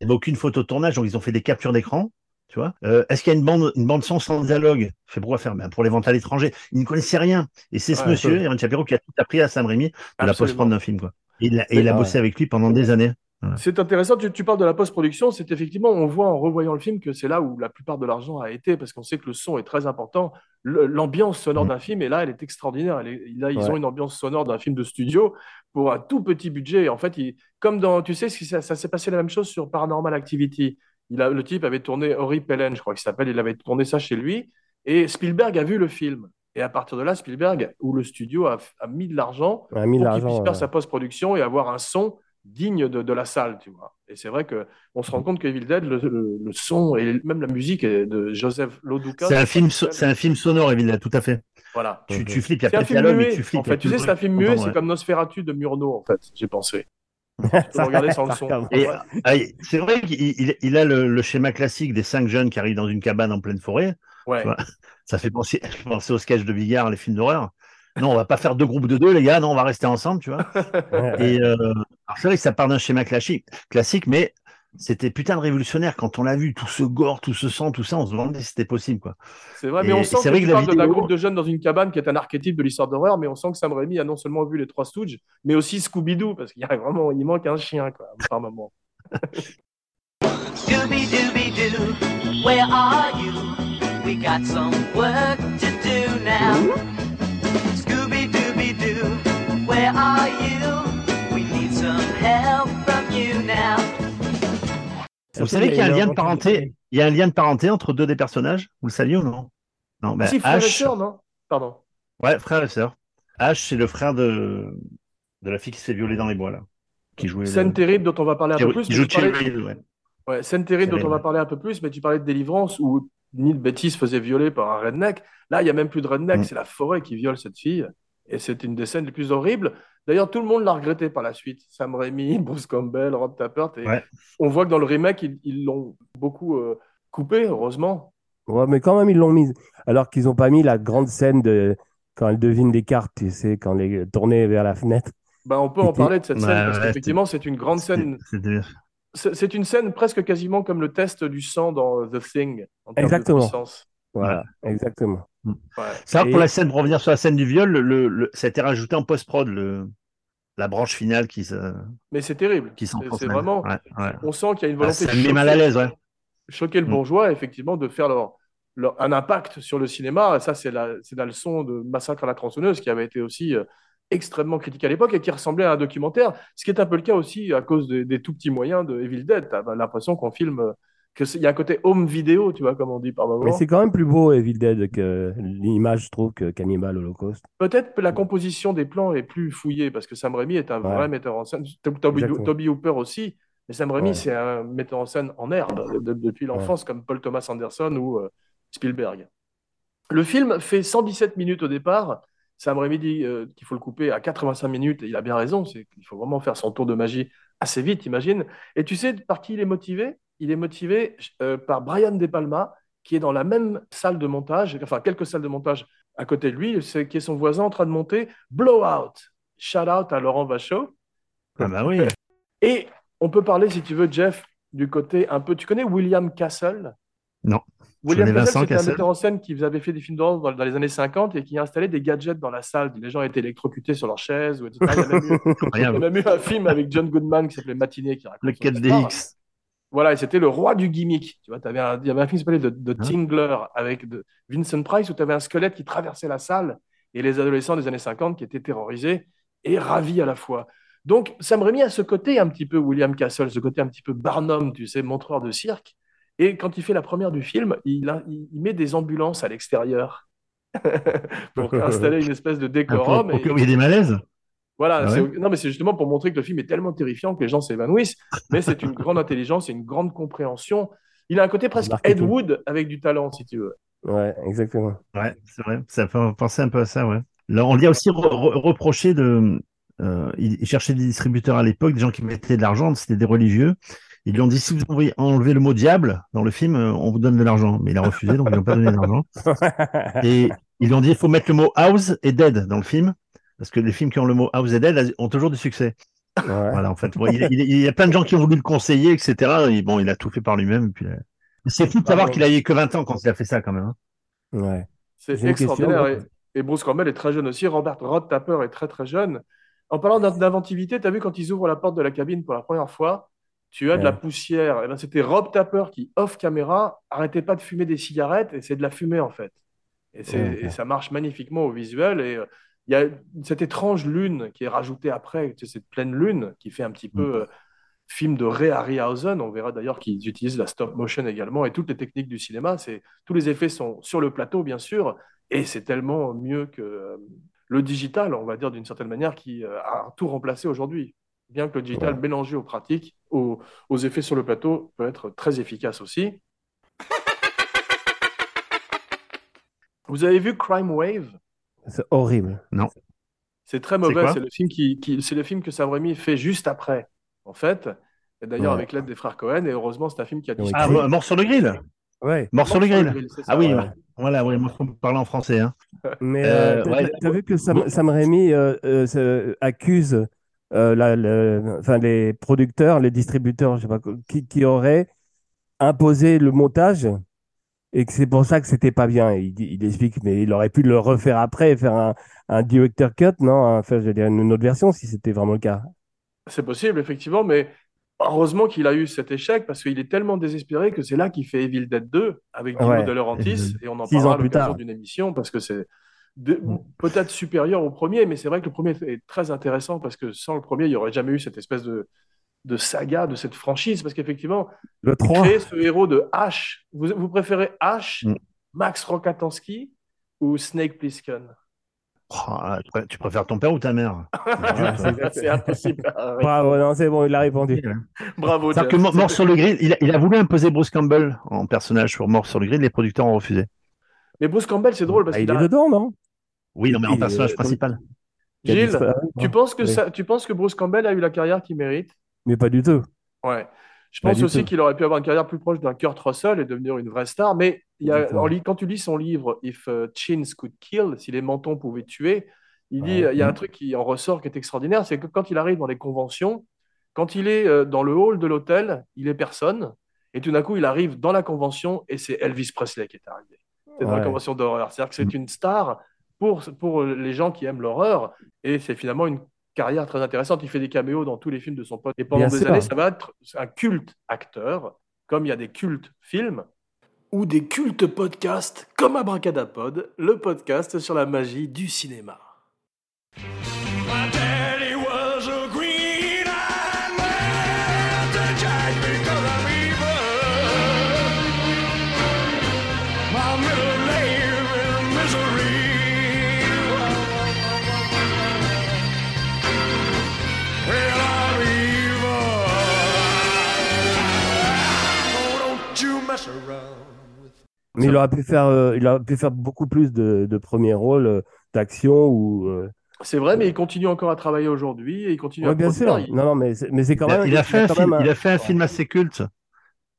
Il n'y avait aucune photo de tournage, donc ils ont fait des captures d'écran. Tu vois Euh, Est-ce qu'il y a une bande, une bande son sans dialogue? Fait pourquoi faire? Ben, Pour les ventes à l'étranger. Ils ne connaissaient rien. Et c'est ce Ouais, monsieur, ouais. Irving Shapiro, qui a tout appris à Sam Raimi de la post-prod d'un film. Quoi. Et il a, et il a bossé avec lui pendant des années. C'est intéressant, tu, tu parles de la post-production, c'est effectivement, on voit en revoyant le film que c'est là où la plupart de l'argent a été, parce qu'on sait que le son est très important. L'ambiance sonore Mm. d'un film, et là, elle est extraordinaire. Elle est- là, ils Ouais. ont une ambiance sonore d'un film de studio pour un tout petit budget. Et en fait, il- comme dans, tu sais, ça, ça s'est passé la même chose sur Paranormal Activity. Il a, le type avait tourné Ori Pellen, je crois qu'il s'appelle, il avait tourné ça chez lui, et Spielberg a vu le film. Et à partir de là, Spielberg, ou le studio, a, a mis de l'argent On a mis pour qu'il puisse faire ouais. sa post-production et avoir un son digne de, de la salle, tu vois. Et c'est vrai que on se rend compte que Evil Dead, le, le- le son et même la musique est de Joseph Loduca. C'est un film, so- c'est un film sonore, évidemment, tout à fait. Voilà. Tu, tu flippes, il y a C'est pas un de film dialogue, mais tu flippes. en fait. Tu sais, c'est un film muet, c'est comme Nosferatu de Murnau, en fait, j'ai pensé. Regarder sans le son. Ouais. c'est vrai qu'il il- il a le, le schéma classique des cinq jeunes qui arrivent dans une cabane en pleine forêt. Ouais. Ça fait penser, penser au sketch de Bigard, les films d'horreur. Non, on va pas faire deux groupes de deux, les gars. Non, on va rester ensemble, tu vois. Ouais. Et euh, alors c'est vrai que ça part d'un schéma classique, classique, mais c'était putain de révolutionnaire quand on l'a vu, tout ce gore, tout ce sang, tout ça, on se demandait si c'était possible, quoi. C'est vrai, Et- mais on sent que vrai tu que la d'un groupe de jeunes dans une cabane qui est un archétype de l'histoire d'horreur, mais on sent que Sam Raimi a non seulement vu les Trois Stooges, mais aussi Scooby-Doo, parce qu'il y a vraiment, il manque un chien, quoi, par moment. Scooby Dooby Doo, where are you? We got some work to do now. Scooby Dooby Doo, where are you? We need some help from you now. Vous savez qu'il y a un lien de parenté, il y a un lien de parenté entre deux des personnages? Vous le saviez ou non? Non, ben, si, frère et sœur, non? Pardon. ouais, frère et sœur. Ash, c'est le frère de de la fille qui s'est violée dans les bois là, qui jouait. Scène le- terrible dont on va parler un peu plus. qui joue tu parlais- ouais. Ouais, scène terrible dont on va parler un peu plus, mais tu parlais de délivrance où Neil Betty se faisait violer par un redneck. Là, il n'y a même plus de redneck, Mm. c'est la forêt qui viole cette fille. Et c'est une des scènes les plus horribles. D'ailleurs, tout le monde l'a regretté par la suite. Sam Raimi, Bruce Campbell, Rob Tappert. Et Ouais. On voit que dans le remake, ils l'ont beaucoup euh, coupé, heureusement. Ouais, mais quand même, ils l'ont mise. Alors qu'ils n'ont pas mis la grande scène de quand elle devine des cartes, tu sais, quand les tourner vers la fenêtre. Ben, on peut en parler de cette scène Ouais, parce ouais, qu'effectivement, c'est une grande scène. C'est c'est une scène presque quasiment comme le test du sang dans The Thing. En termes Exactement. De puissance. Voilà, exactement. Ouais. C'est vrai que Et- pour la scène, pour revenir sur la scène du viol, le, le- ça a été rajouté en post-prod, le, la branche finale qui, se- Mais c'est terrible. qui s'en C'est- vraiment. Ouais, ouais. On sent qu'il y a une Ah, volonté ça de me met mal à choquer- l'aise, ouais. choquer le Mm. bourgeois, effectivement, de faire leur, leur- un impact sur le cinéma. Et ça, c'est la, c'est la leçon de Massacre à la tronçonneuse qui avait été aussi euh, extrêmement critiqué à l'époque et qui ressemblait à un documentaire, ce qui est un peu le cas aussi à cause des, des tout petits moyens de Evil Dead. Tu as l'impression qu'on filme, euh, qu'il y a un côté home vidéo, tu vois, comme on dit par Mais moment. c'est quand même plus beau Evil Dead que l'image, je trouve, que Cannibal Holocaust. Peut-être que la composition des plans est plus fouillée parce que Sam Raimi est un Ouais. vrai metteur en scène. Toby, Hooper aussi. Mais Sam Raimi, Ouais. c'est un metteur en scène en herbe de- de- depuis l'enfance, comme Paul Thomas Anderson ou, euh, Spielberg. Le film fait 117 minutes au départ. Sam Raimi dit euh, qu'il faut le couper à 85 minutes, et il a bien raison, qu'il faut vraiment faire son tour de magie assez vite, imagine. Et tu sais par qui il est motivé? Il est motivé euh, par Brian De Palma, qui est dans la même salle de montage, enfin quelques salles de montage à côté de lui, c'est qui est son voisin en train de monter Blowout. Shout out à Laurent Vachaud. Ah bah oui. Et on peut parler, si tu veux, Jeff, du côté un peu. Tu connais William Castle? Non. William Castle, c'était un metteur en scène qui avait fait des films d'horreur dans, dans les années 50 et qui a installé des gadgets dans la salle. Les gens étaient électrocutés sur leur chaise, ou etc. Il y a même eu, il y a Incroyable. même eu un film avec John Goodman qui s'appelait Matinée qui raconte Le son histoire. 4DX. Voilà, et c'était le roi du gimmick. Tu vois, t'avais un- il y avait un film qui s'appelait The, The Hein Tingler avec de- Vincent Price où tu avais un squelette qui traversait la salle et les adolescents des années 50 qui étaient terrorisés et ravis à la fois. Donc, Sam Raimi a ce côté un petit peu William Castle, ce côté un petit peu Barnum, tu sais, montreur de cirque. Et quand il fait la première du film, il, a- il met des ambulances à l'extérieur pour installer une espèce de Ah, Pour, décorum. pour et- qu'il y ait des malaises. Voilà, Ah ouais non, mais c'est justement pour montrer que le film est tellement terrifiant que les gens s'évanouissent, mais c'est une grande intelligence et une grande compréhension. Il a un côté presque Ed. Wood avec du talent, si tu veux. Ouais, exactement. Ouais, c'est vrai. Ça fait penser un peu à ça, ouais. Là, on lui a aussi re- re- reproché de. euh, il cherchait des distributeurs à l'époque, des gens qui mettaient de l'argent, c'était des religieux. Ils lui ont dit si vous enlevez le mot diable dans le film, euh, on vous donne de l'argent. Mais il a refusé, donc ils n'ont pas donné d'argent. Et ils lui ont dit il faut mettre le mot house et dead dans le film, parce que les films qui ont le mot house et dead ont toujours du succès. Ouais. Voilà, en fait. Il, il- il y a plein de gens qui ont voulu le conseiller, etc. Et bon, il a tout fait par lui-même. puis, euh, C'est fou de savoir qu'il a eu que 20 ans quand il a fait ça, quand même. hein. Ouais. C'est question, extraordinaire. et, et Bruce Campbell est très jeune aussi. Robert Rod Tapper est très très jeune. En parlant d'in- d'inventivité, tu as vu quand ils ouvrent la porte de la cabine pour la première fois, tu as de la poussière. Et ben, C'était Rob Tapper qui, off caméra, arrêtait pas de fumer des cigarettes et c'est de la fumée en fait. Et, Ouais, et ça marche magnifiquement au visuel. Et euh, il y a cette étrange lune qui est rajoutée après, tu sais, cette pleine lune qui fait un petit Mm. peu euh, film de Ray Harryhausen. On verra d'ailleurs qu'ils utilisent la stop motion également et toutes les techniques du cinéma. C'est tous les effets sont sur le plateau bien sûr et c'est tellement mieux que euh, le digital, on va dire d'une certaine manière, qui euh, a tout remplacé aujourd'hui. Bien que le digital Ouais. mélangé aux pratiques, aux, aux effets sur le plateau, peut être très efficace aussi. Vous avez vu Crime Wave? C'est horrible. C'est très mauvais. C'est le film qui, qui- c'est le film que Sam Raimi fait juste après, en fait. Et d'ailleurs Ouais. avec l'aide des frères Cohen. Et heureusement, c'est un film qui a disparu. Ah, Oui. mort sur le grill Ouais. Mort sur le grill ça, Ah oui, ouais. voilà, oui, moi, faut parler en français. Hein. Mais Euh, euh, t'as- ouais. t'as vu que Sam. Sam Raimi euh, euh, se- accuse euh, la- le- enfin, les producteurs, les distributeurs, je sais pas, qui auraient imposé le montage et que c'est pour ça que c'était pas bien. Il, explique, mais il aurait pu le refaire après et faire un, un director cut, non? Enfin, je veux dire, une autre version si c'était vraiment le cas. C'est possible, effectivement, mais heureusement qu'il a eu cet échec parce qu'il est tellement désespéré que c'est là qu'il fait Evil Dead 2 avec Dino Ouais. De Laurentiis et on en Six parlera ans à plus l'occasion tard. d'une émission parce que c'est Mm. peut-être supérieur au premier, mais c'est vrai que le premier est très intéressant parce que sans le premier, il n'y aurait jamais eu cette espèce de, de saga, de cette franchise parce qu'effectivement, Le 3. créer ce héros de H, vous, vous préférez H, Mm. Max Rokatansky ou Snake Plissken? Oh, tu pré- tu préfères ton père ou ta mère? C'est impossible. Oui. Bravo, non, c'est bon, il a répondu. Bravo, C'est-à-dire Jeff. que Mort sur le grill, il a, il a voulu imposer Bruce Campbell en personnage sur Mort sur le grill, les producteurs ont refusé. Mais Bruce Campbell, c'est drôle parce Ah, il qu'il est a, dedans, non? Oui, non, mais en personnage euh, principal. Gilles. Tu penses que Oui. ça, tu penses que Bruce Campbell a eu la carrière qu'il mérite? Mais pas du tout. Ouais. Je pense aussi qu'il aurait pu avoir une carrière plus proche d'un Kurt Russell et devenir une vraie star. Mais il y a, en quand tu lis son livre If uh, Chins Could Kill, si les mentons pouvaient tuer, il dit Ouais. il y a un truc qui en ressort qui est extraordinaire, c'est que quand il arrive dans les conventions, quand il est euh, dans le hall de l'hôtel, il est personne. Et tout d'un coup, il arrive dans la convention et c'est Elvis Presley qui est arrivé. C'est dans la convention d'horreur. C'est-à-dire que c'est une star pour, pour les gens qui aiment l'horreur. Et c'est finalement une carrière très intéressante. Il fait des caméos dans tous les films de son pote. Et pendant Bien des sûr. années, ça va être un culte acteur, comme il y a des cultes films ou des cultes podcasts, comme Abracadapod, le podcast sur la magie du cinéma. Mais il aurait pu faire, euh, il aurait pu faire beaucoup plus de, de premiers rôles euh, d'action ou. euh, C'est vrai, mais il continue encore à travailler aujourd'hui et il continue Ouais, à bien sûr. Il- Non, non, mais c'est, mais c'est quand Il a, même. il a fait, un film, il a fait un film assez culte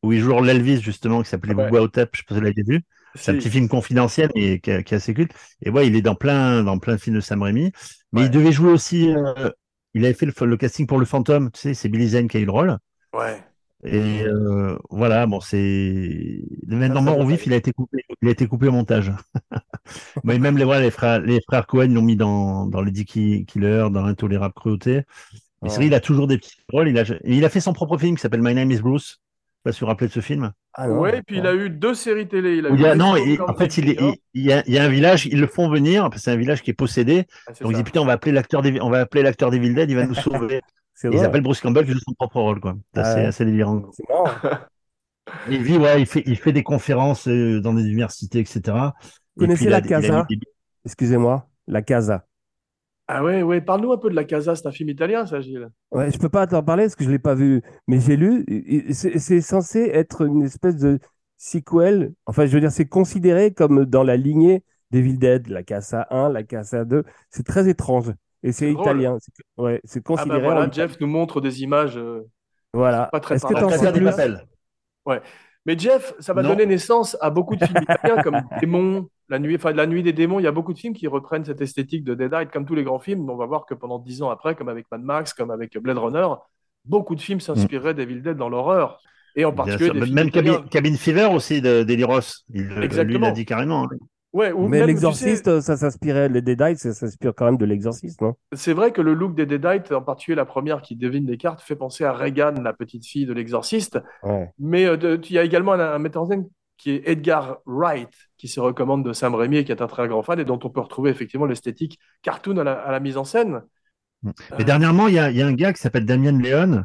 où il joue l'Elvis justement qui s'appelait Ouais. Bouba Hotep, je sais pas si vous l'avez vu. C'est un petit film confidentiel et qui, est- qui est assez culte. Et ouais, il est dans plein, dans plein de films de Sam Raimi. Mais Ouais. il devait jouer aussi. euh, il avait fait le, le casting pour le fantôme. Tu sais, c'est Billy Zane qui a eu le rôle. Ouais. Et euh, voilà, bon, c'est. Maintenant, mort ou vif, il a été coupé. Il a été coupé au montage. Mais même les, voilà, les frères, les frères Cohen l'ont mis dans, dans les Dicky Killer, dans l'intolérable cruauté. C'est vrai, il a toujours des petits rôles. Il a, il a fait son propre film qui s'appelle My Name is Bruce. Je sais pas si vous vous rappelez de ce film. Ah, Ouais, et puis il a eu deux séries télé. Il a il y a- non, et- en fait, il, il, il y a, il y a un village, ils le font venir, parce que c'est un village qui est possédé. Ah, Donc il ça. dit putain, on va appeler l'acteur des, on va appeler l'acteur d'Evil Dead, il va nous sauver. Ils vrai. appellent Bruce Campbell qui joue son propre rôle, quoi. C'est assez, assez délirant. C'est marrant. Il vit, ouais, il fait, il fait des conférences euh, dans des universités, etc. Vous connaissez la Casa des- Excusez-moi, La Casa. Ah ouais, ouais. Parle-nous un peu de La Casa. C'est un film italien, ça, Gilles. Ouais, je peux pas t'en parler parce que je l'ai pas vu, mais j'ai lu. C'est censé être une espèce de sequel. Enfin, je veux dire, c'est considéré comme dans la lignée d'Evil Dead, la Casa 1, la Casa 2. C'est très étrange. Et c'est italien. C'est- Ouais, c'est Ah bah considéré. voilà, en- Jeff nous montre des images. euh, Voilà. pas très Est-ce que t'en sais de plus Papel. Mais Jeff, ça va Non. donner naissance à beaucoup de films italiens comme Démons, la nuit, enfin, la nuit des démons. Il y a beaucoup de films qui reprennent cette esthétique de Deadite, comme tous les grands films. On va voir que pendant dix ans après, comme avec Mad Max, comme avec Blade Runner, beaucoup de films s'inspiraient d'Evil Dead dans l'horreur. Et en Bien particulier des Même. Cabin, Cabin Fever aussi de d'Eliros. Il, lui, Exactement. il a dit carrément. hein. Ouais, ou Mais tu l'exorciste, ça s'inspirait, les Deadites, ça s'inspire quand même de l'exorciste, non? C'est vrai que le look des Deadites, en particulier la première qui devine les cartes, fait penser à Regan, la petite fille de l'exorciste. Ouais. Mais euh, il y a également un, un metteur en scène qui est Edgar Wright, qui se recommande de Sam Raimi et qui est un très grand fan et dont on peut retrouver effectivement l'esthétique cartoon à la, à la mise en scène. Mais dernièrement, il y a, il y a un gars qui s'appelle Damien Leon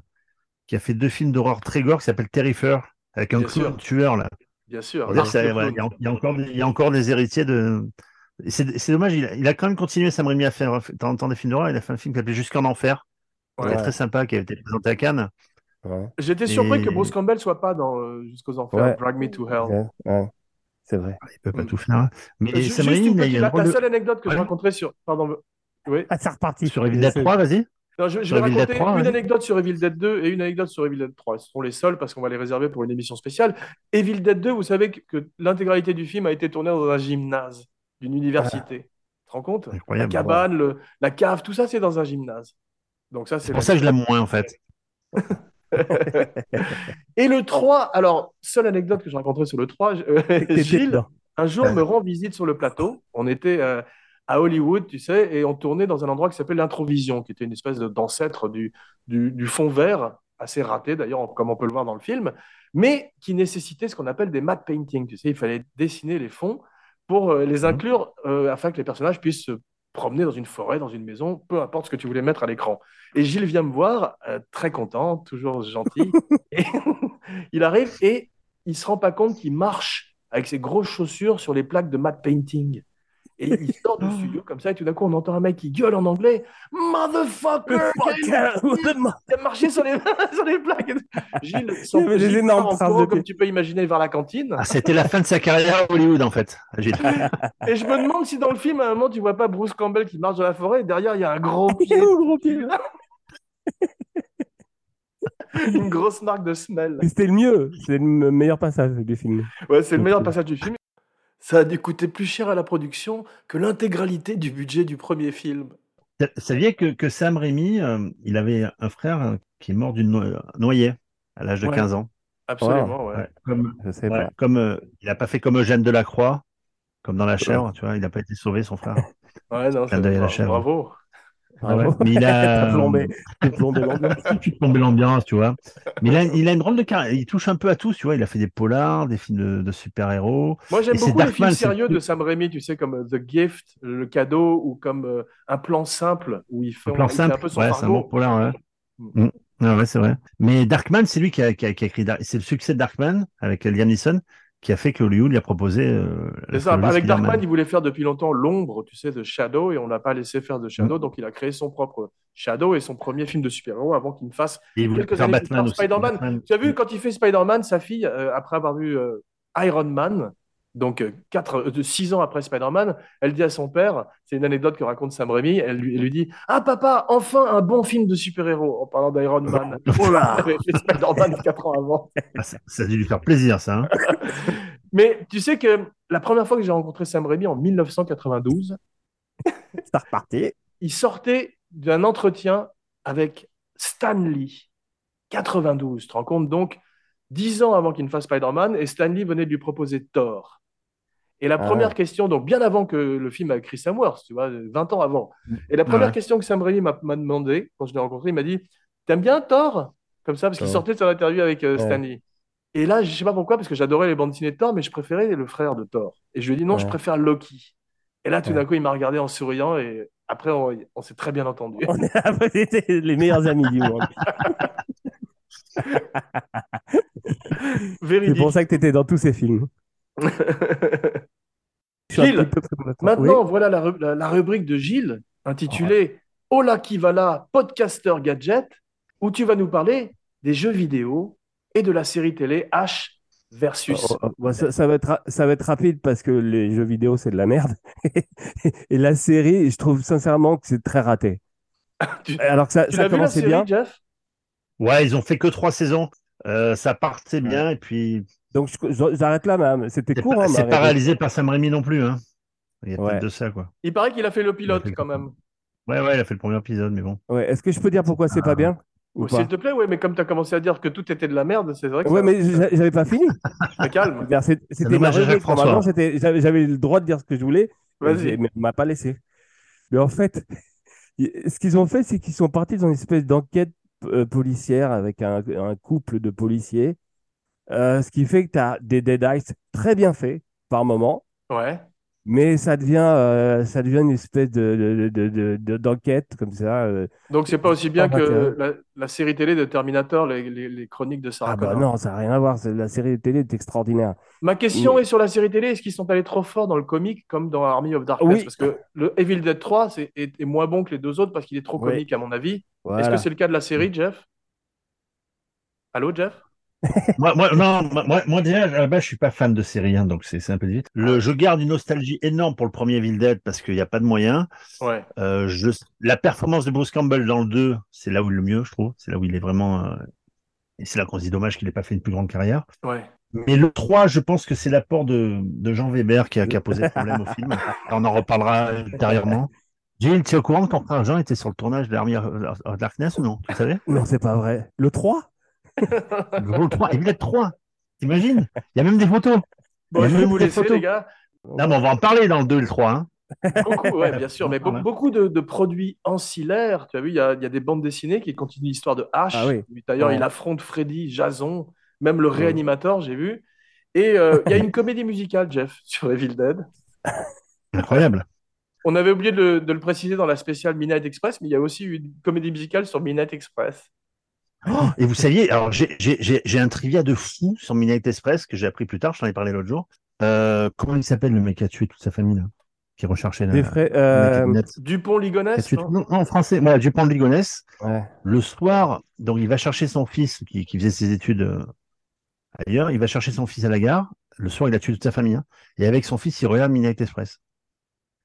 qui a fait deux films d'horreur très gore qui s'appellent Terrifier avec un clown tueur là. Bien sûr. Il, y a, encore, des- il y a encore des héritiers de. C'est dommage, il a, il a quand même continué Sam Raimi à faire de temps des films d'horreur. Il a fait un film qui s'appelait Jusqu'en enfer, qui Ouais. était très sympa, qui avait été présenté à Cannes. Ouais. J'étais surpris Et- que Bruce Campbell soit pas dans euh, Jusqu'aux Enfers, Ouais. Drag Me to Hell. Ouais, ouais. C'est vrai. Il peut pas Mm. tout faire. hein. Mais Ju- Sam Raimi, il a- la, de- seule anecdote que je raconterai sur. Pardon. Oui. Ah, c'est reparti. sur Evil Dead 3, vas-y. Non, je, vais Evil raconter 3, une vas-y. anecdote sur Evil Dead 2 et une anecdote sur Evil Dead 3. Ce seront les seuls parce qu'on va les réserver pour une émission spéciale. Evil Dead 2, vous savez que, que l'intégralité du film a été tournée dans un gymnase d'une université. Tu te rends compte? La cabane, le- la cave, tout ça, c'est dans un gymnase. Donc ça, c'est pour ça que je l'aime moins en fait. Et le 3, alors, seule anecdote que je raconterai sur le 3, je- euh, Gilles, un jour me rend visite sur le plateau. On était euh, à Hollywood, tu sais, et on tournait dans un endroit qui s'appelle l'Introvision, qui était une espèce d'ancêtre du, du, du fond vert, assez raté d'ailleurs, comme on peut le voir dans le film, mais qui nécessitait ce qu'on appelle des matte paintings. Tu sais, il fallait dessiner les fonds pour euh, les inclure euh, afin que les personnages puissent se promener dans une forêt, dans une maison, peu importe ce que tu voulais mettre à l'écran. Et Gilles vient me voir, euh, très content, toujours gentil. et il arrive et il se rend pas compte qu'il marche avec ses grosses chaussures sur les plaques de matte painting. Et il sort du studio comme ça, et tout d'un coup, on entend un mec qui gueule en anglais Motherfucker Il a marché sur les, sur les plaques. Gilles, Il y avait des énormes courant, de comme tu peux imaginer, vers la cantine. Ah, C'était la fin de sa carrière à Hollywood en fait. Gilles. Et je me demande si dans le film, à un moment, tu vois pas Bruce Campbell qui marche dans la forêt, et derrière, il y a un gros pied, gros pied. une grosse marque de. Mais C'était le mieux. C'est le me- meilleur passage du film. Ouais, c'est le meilleur Ok. passage du film. Ça a dû coûter plus cher à la production que l'intégralité du budget du premier film. Vous saviez que, que Sam Raimi, euh, il avait un frère euh, qui est mort d'une no- noyée à l'âge de Ouais. 15 ans. Absolument, ouais. Ouais, comme Je sais ouais, pas. comme euh, il n'a pas fait comme Eugène Delacroix, comme dans La Chèvre, tu vois, il n'a pas été sauvé son frère. Ouais, non, c'est bravo. Ah ouais. Bravo. Mais il a plombé. Plombé l'ambiance. tu vois. Mais il a, il a une drôle de carrière. Il touche un peu à tout, tu vois. Il a fait des polars, des films de, de super-héros. Moi, j'aime beaucoup les Darkman, films c'est- sérieux de Sam Raimi, tu sais, comme euh, The Gift, Le Cadeau, ou comme euh, Un plan simple, où il fait, Un plan il fait simple, un peu son ouais, c'est un bon polar, ouais. Mm. Mm. Ah ouais, c'est vrai. Mais Darkman, c'est lui qui a, qui a- qui a écrit. C'est le succès de Darkman avec Liam Neeson qui a fait que Hollywood lui a proposé. euh, C'est ça. Avec. Darkman, il voulait faire depuis longtemps l'ombre, tu sais, de Shadow, et on l'a pas laissé faire de Shadow, donc il a créé son propre Shadow et son premier film de super-héros avant qu'il ne fasse Et quelques années plus tard. Spider-Man. Tu as vu, quand il fait Spider-Man, sa fille, euh, après avoir vu euh, Iron Man, Donc, euh, quatre, euh, six ans après Spider-Man, elle dit à son père, c'est une anecdote que raconte Sam Raimi, elle lui, elle lui dit Ah, papa, enfin un bon film de super-héros, en parlant d'Iron Man. Oh là Elle avait fait Spider-Man quatre ans avant. Ah, ça, ça a dû lui faire plaisir, ça. hein. Mais tu sais que la première fois que j'ai rencontré Sam Raimi en 1992, C'est reparti. il sortait d'un entretien avec Stan Lee. 92, tu te rends compte? Donc, 10 ans avant qu'il ne fasse Spider-Man, et Stan Lee venait de lui proposer Thor. Et la Ah première ouais. question, donc bien avant que le film avec Chris Hemsworth, tu vois, 20 ans avant. Et la première Ouais. question que Sam Raimi m'a m'a demandé, quand je l'ai rencontré, il m'a dit T'aimes bien Thor? Comme ça, parce qu'il sortait de son interview avec euh, Ouais. Stan Lee. Et là, je sais pas pourquoi, parce que j'adorais les bandes dessinées de Thor, mais je préférais le frère de Thor. Et je lui ai dit Non, je préfère Loki. Et là, tout d'un coup, il m'a regardé en souriant, et après, on, on s'est très bien entendu. On était les meilleurs amis du monde. C'est pour ça que tu étais dans tous ces films. Gilles. Maintenant, voilà la, ru- la- la rubrique de Gilles, intitulée Hola Kivala, podcaster gadget, où tu vas nous parler des jeux vidéo et de la série télé H versus. Oh, oh, bah, ça, ça va être, ça va être rapide parce que les jeux vidéo, c'est de la merde. Et la série, je trouve sincèrement que c'est très raté. Tu, Alors que ça, tu ça commençait série, bien. Jeff? Ouais, ils ont fait que trois saisons. Euh, ça partait bien, et puis Donc je- je- j'arrête là, même. C'était court. pas, hein, c'est réalisé par Sam Raimi non plus. Hein. Il y a Ouais. peut-être de ça, quoi. Il paraît qu'il a fait le pilote fait quand le- même. Ouais, ouais, il a fait le premier épisode, mais bon. Ouais. Est-ce que je peux dire pourquoi c'est pas bien Oh, pas S'il te plaît, ouais, mais comme tu as commencé à dire que tout était de la merde, c'est vrai que Ouais, ça- mais j'a- j'avais pas fini. ça calme. C'était ma j'avais le droit de dire ce que je voulais. Vas-y. Mais on m'a pas laissé. Mais en fait, ce qu'ils ont fait, c'est qu'ils sont partis dans une espèce d'enquête euh, policière avec un, un couple de policiers. Euh, ce qui fait que tu as des Dead Eyes très bien faits par moment, Ouais. mais ça devient, euh, ça devient une espèce de, de- de- de- de- d'enquête comme ça. euh. Donc c'est pas aussi bien Pas que la, la série télé de Terminator, les, les- les chroniques de Sarah Ah bah non, ça n'a rien à voir. La série télé est extraordinaire. Ma question Mais- est sur la série télé. Est-ce qu'ils sont allés trop fort dans le comique comme dans Army of Darkness? Oui. Parce que le Evil Dead 3 c'est- est, est moins bon que les deux autres parce qu'il est trop Oui. comique à mon avis. Est-ce que c'est le cas de la série, Jeff? Allô, Jeff? Moi, moi, non, moi- moi, déjà, à la base, je suis pas fan de série, hein, donc c'est c'est un peu vite. Le, je garde une nostalgie énorme pour le premier Evil Dead parce qu'il n'y a pas de moyens. Ouais. Euh, je, la performance de Bruce Campbell dans le 2, c'est là où il est le mieux, je trouve. C'est là où il est vraiment. euh, et c'est là qu'on se dit dommage qu'il n'ait pas fait une plus grande carrière. Ouais. Mais le 3, je pense que c'est l'apport de, de Jean Weber qui a, qui a posé problème au film. On en reparlera ultérieurement. Gilles, tu es au courant que ton frère Jean était sur le tournage de Darkness ou non? Tu savais? Non, c'est pas vrai. Le 3 Le 3, Evil Dead 3. T'imagines? Il y a même des photos. Bon, Il y a je vais même vous des laisser, photos. les gars. Non, mais on va en parler dans le 2 et le 3. Hein. Beaucoup, ouais, bien sûr, mais be- beaucoup de, de produits ancillaires. Tu as vu, il y a, il y a des bandes dessinées qui continuent l'histoire de Ash. Ah oui. D'ailleurs, Ouais. il affronte Freddy, Jason, même le réanimateur, j'ai vu. Et euh, il y a une comédie musicale, Jeff, sur Evil Dead. Incroyable. On avait oublié de le, de le préciser dans la spéciale Midnight Express, mais il y a aussi une comédie musicale sur Midnight Express. Et vous saviez, alors j'ai- un trivia de fou sur Midnight Express que j'ai appris plus tard, je t'en ai parlé l'autre jour. Euh, comment il s'appelle le mec qui a tué toute sa famille là Qui recherchait la. Euh, Dupont tué- non non, en français, voilà, Dupont ouais. Le soir, donc il va chercher son fils qui, qui faisait ses études euh, ailleurs. Il va chercher son fils à la gare. Le soir, il a tué toute sa famille. hein. Et avec son fils, il regarde Midnight Express.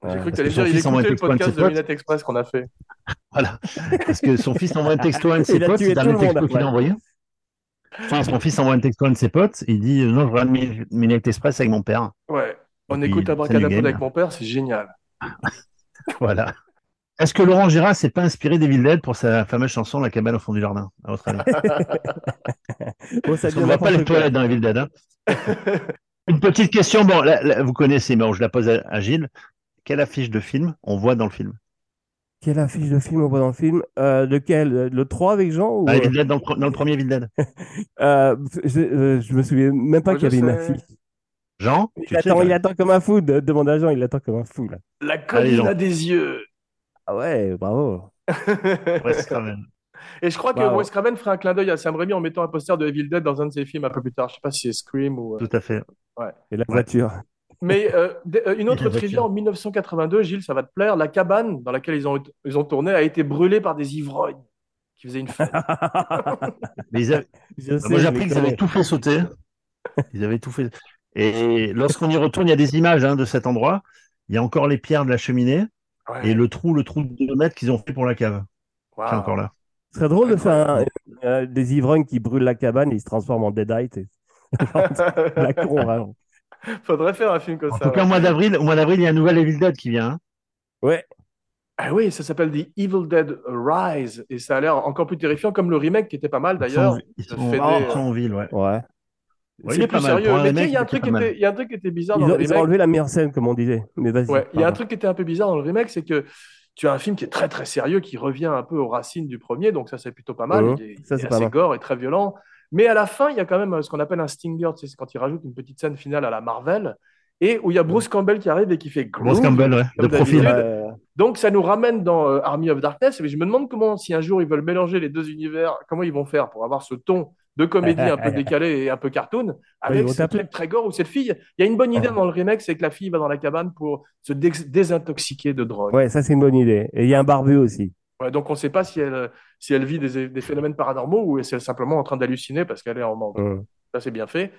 J'ai cru que tu allais dire, il fils envoie écoutait un le texto à un de podcast ses de potes. Midnight Express qu'on a fait. Voilà. Parce que son fils envoie un texto à un de ses potes. C'est monde texto qu'il a envoyé. Enfin, son fils envoie un texto à un de ses potes. Il dit euh, Non, je regarde Mi- Midnight Express avec mon père. Ouais. On écoute Abracadabra avec mon père, c'est génial. Voilà. Est-ce que Laurent Gérard s'est pas inspiré d'Evil Dead pour sa fameuse chanson La cabane au fond du jardin, à votre avis? Bon, ça devient ne voit pas les toilettes dans Evil Dead. hein. Une petite question, bon, là, là, vous connaissez, mais je la pose à, à Gilles. Quelle affiche de film on voit dans le film? Quelle affiche de film on voit dans le film? Euh, Lequel Le 3 avec Jean ou, Ah, euh, Dead dans, le, pre- dans le premier Evil Dead. euh, je, euh, je me souviens même pas qu'il y avait une affiche. Jean Il tu attend, là il attend comme un fou. de- Demande à Jean, il attend comme un fou là. La colline a des yeux. Ah ouais, bravo. Wes Craven. Et je crois que Wow. Wes Craven ferait un clin d'œil à Sam Raimi en mettant un poster de Evil Dead dans un de ses films un peu plus tard. Je sais pas si c'est Scream ou. euh, Tout à fait. Et la voiture. Mais euh, euh, une autre trivia en 1982, Gilles, ça va te plaire. La cabane dans laquelle ils ont, ils ont tourné a été brûlée par des ivrognes qui faisaient une fête. Ils avaient- sais, moi, j'ai appris qu'ils avaient tout fait sauter. Ils avaient tout fait. Et lorsqu'on y retourne, il y a des images hein, de cet endroit. Il y a encore les pierres de la cheminée Ouais. et le trou, le trou de 2 mètres qu'ils ont fait pour la cave. C'est encore là. Ce serait drôle de faire un- euh, des ivrognes qui brûlent la cabane et ils se transforment en Deadite. Et... la con, vraiment. Faudrait faire un film comme En ça. tout cas, ouais. au mois d'avril, au mois d'avril, il y a un nouvel Evil Dead qui vient. hein. Ouais. Ah oui, ça s'appelle The Evil Dead Rise et ça a l'air encore plus terrifiant, comme le remake qui était pas mal Ils sont- d'ailleurs. Ils sont, fait ils des- sont en ville, ouais. Ouais. Ouais, il c'est est plus sérieux. Pour un Mais tu sais, remake, il y a un truc qui était, il y a un truc qui était bizarre Ils dans ont, le ils ont remake. enlevé la meilleure scène, comme on disait. Mais vas-y. Ouais, il y a un truc qui était un peu bizarre dans le remake, c'est que tu as un film qui est très très sérieux, qui revient un peu aux racines du premier, donc ça c'est plutôt pas mal. Mhm. Il est, Ça, il est c'est pas assez mal. gore et très violent. Mais à la fin, il y a quand même euh, ce qu'on appelle un stinger, c'est quand il rajoute une petite scène finale à la Marvel, et où il y a Bruce Campbell qui arrive et qui fait Bruce groove, Campbell, ouais, de profil. Donc ça nous ramène dans euh, Army of Darkness, mais je me demande comment, si un jour ils veulent mélanger les deux univers, comment ils vont faire pour avoir ce ton de comédie un peu décalé et un peu cartoon, avec ce truc très gore où cette fille, il y a une bonne idée dans le remake, c'est que la fille va dans la cabane pour se dé- désintoxiquer de drogue. Ouais, ça c'est une bonne idée. Et il y a un barbu aussi. Ouais, donc on ne sait pas si elle, si elle vit des, des phénomènes paranormaux ou si elle est simplement en train d'halluciner parce qu'elle est en manque. Ça c'est bien fait.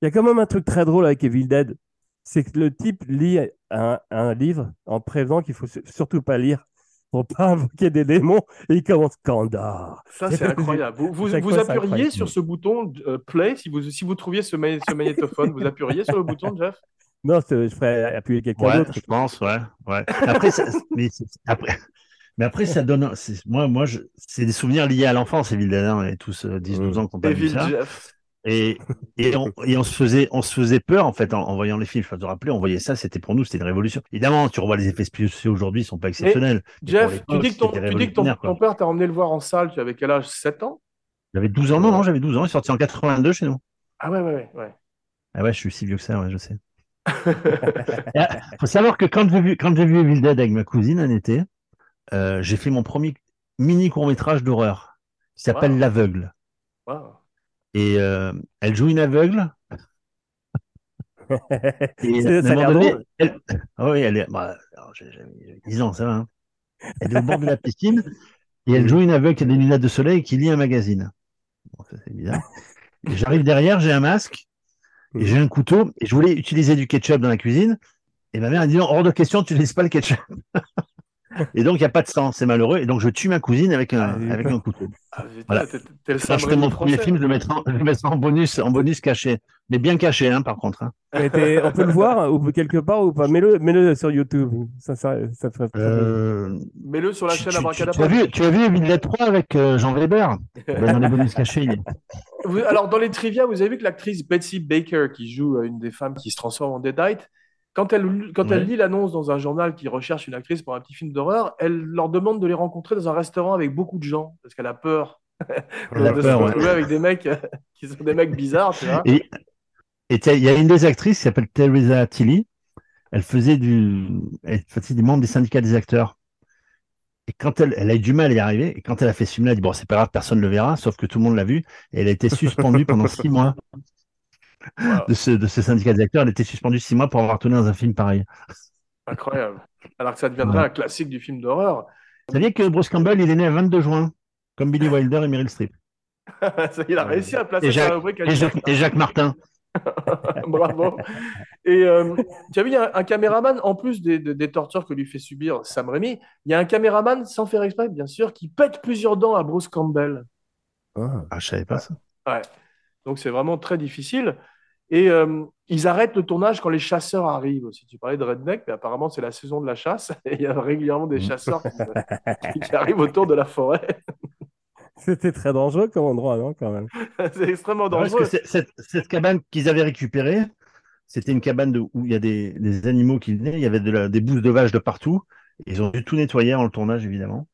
Il y a quand même un truc très drôle avec Evil Dead. C'est que le type lit un, un livre en prévenant qu'il faut su- surtout pas lire pour pas invoquer des démons et il commence Kandar. Ça c'est incroyable. Vous, vous, sur ce bouton euh, play si vous, si vous trouviez ce, ce magnétophone, vous appuyeriez sur le bouton, Jeff? Non, je ferais appuyer quelqu'un Ouais, d'autre. je pense, ouais. ouais. Après, ça, mais, c'est- après, mais après, ça donne. Moi, moi je, c'est des souvenirs liés à l'enfance, hein, On est tous euh, 10-12 ans qu'on pas vu ça. Jeff. Et, et, on, et on se faisait, on se faisait peur en fait en, en voyant les films. Je te rappeler, on voyait ça, c'était pour nous, c'était une révolution. Évidemment, tu revois les effets spéciaux aujourd'hui, ils sont pas exceptionnels. Pour Jeff, tu dis que ton, tu dis que ton, père t'a emmené le voir en salle, tu avais quel âge? 7 ans? J'avais 12 ans, non, non, j'avais 12 ans. Il est sorti en 82 chez nous. Ah ouais, ouais, ouais. ouais. Ah ouais, je suis si vieux que ça, ouais, je sais. Il faut savoir que quand j'ai vu, quand j'ai vu Evil Dead avec ma cousine un été, euh, j'ai fait mon premier mini court métrage d'horreur qui s'appelle Wow. L'aveugle. Wow. Et euh, elle joue une aveugle. Et Ça- ça a donné, elle... Ah oui, elle est. Bah, j'ai j'ai- j'ai 10 ans, ça va. hein. Elle est au bord de la piscine et elle joue une aveugle qui a des lunettes de soleil et qui lit un magazine. Bon, ça c'est bizarre. J'arrive derrière, j'ai un masque et j'ai un couteau et je voulais utiliser du ketchup dans la cuisine. Et ma mère a dit non, hors de question, tu n'utilises pas le ketchup. Et donc il n'y a pas de sang, c'est malheureux. Et donc je tue ma cousine avec un, Ah, avec un couteau. Ah, Voilà. Quand je mon premier film, je le mettrai en, je le mettrai en bonus, en bonus caché. Mais bien caché, hein, par contre. hein. On peut le voir ou quelque part ou pas? Mets-le sur YouTube. Ça, ça, ça ferait. Euh, Mets-le sur la tu, chaîne tu- tu- tu Abracadabra. as vu, tu as vu Evil Dead 3 avec euh, Jean Weber? Ben, Dans les bonus cachés, il est- Vous- alors, dans les trivia, vous avez vu que l'actrice Betsy Baker, qui joue euh, une des femmes qui se transforme en Deadite, quand elle, quand elle lit l'annonce dans un journal qui recherche une actrice pour un petit film d'horreur, elle leur demande de les rencontrer dans un restaurant avec beaucoup de gens, parce qu'elle a peur Elle a de peur, se ouais. retrouver avec des mecs qui sont des mecs bizarres, tu vois. Et il y a une des actrices qui s'appelle Teresa Tilly. Elle faisait du, elle faisait des membres des syndicats des acteurs. Et quand elle, elle a eu du mal à y arriver, et quand elle a fait ce film-là, elle dit bon, c'est pas grave, personne ne le verra, sauf que tout le monde l'a vu. Et elle a été suspendue pendant six mois Wow. de ce, de ce syndicat des acteurs. Elle été suspendue six mois pour avoir tourné dans un film pareil. Incroyable. Alors que ça deviendrait Ouais. un classique du film d'horreur. Vous saviez que Bruce Campbell, il est né le 22 juin, comme Billy Wilder et Meryl Streep. Ça, Il a réussi à placer Et sa Jacques, rubrique à et Jacques, et Jacques Martin. Bravo. Et euh, tu as vu, il y a un, un caméraman, en plus des, des- des tortures que lui fait subir Sam Raimi, il y a un caméraman, sans faire exprès, bien sûr, qui pète plusieurs dents à Bruce Campbell. Ah. Ah, je savais pas ça. Ouais. Donc c'est vraiment très difficile. Et euh, ils arrêtent le tournage quand les chasseurs arrivent aussi. Tu parlais de Redneck, mais apparemment c'est la saison de la chasse. Et il y a régulièrement des chasseurs qui, qui arrivent autour de la forêt. C'était très dangereux comme endroit, non, quand même? c'est extrêmement Parce dangereux. que c'est- cette, cette cabane qu'ils avaient récupérée, c'était une cabane de- où il y a des, des animaux qui venaient, il y avait de la- des bouses de vaches de partout. Ils ont dû tout nettoyer avant le tournage, évidemment.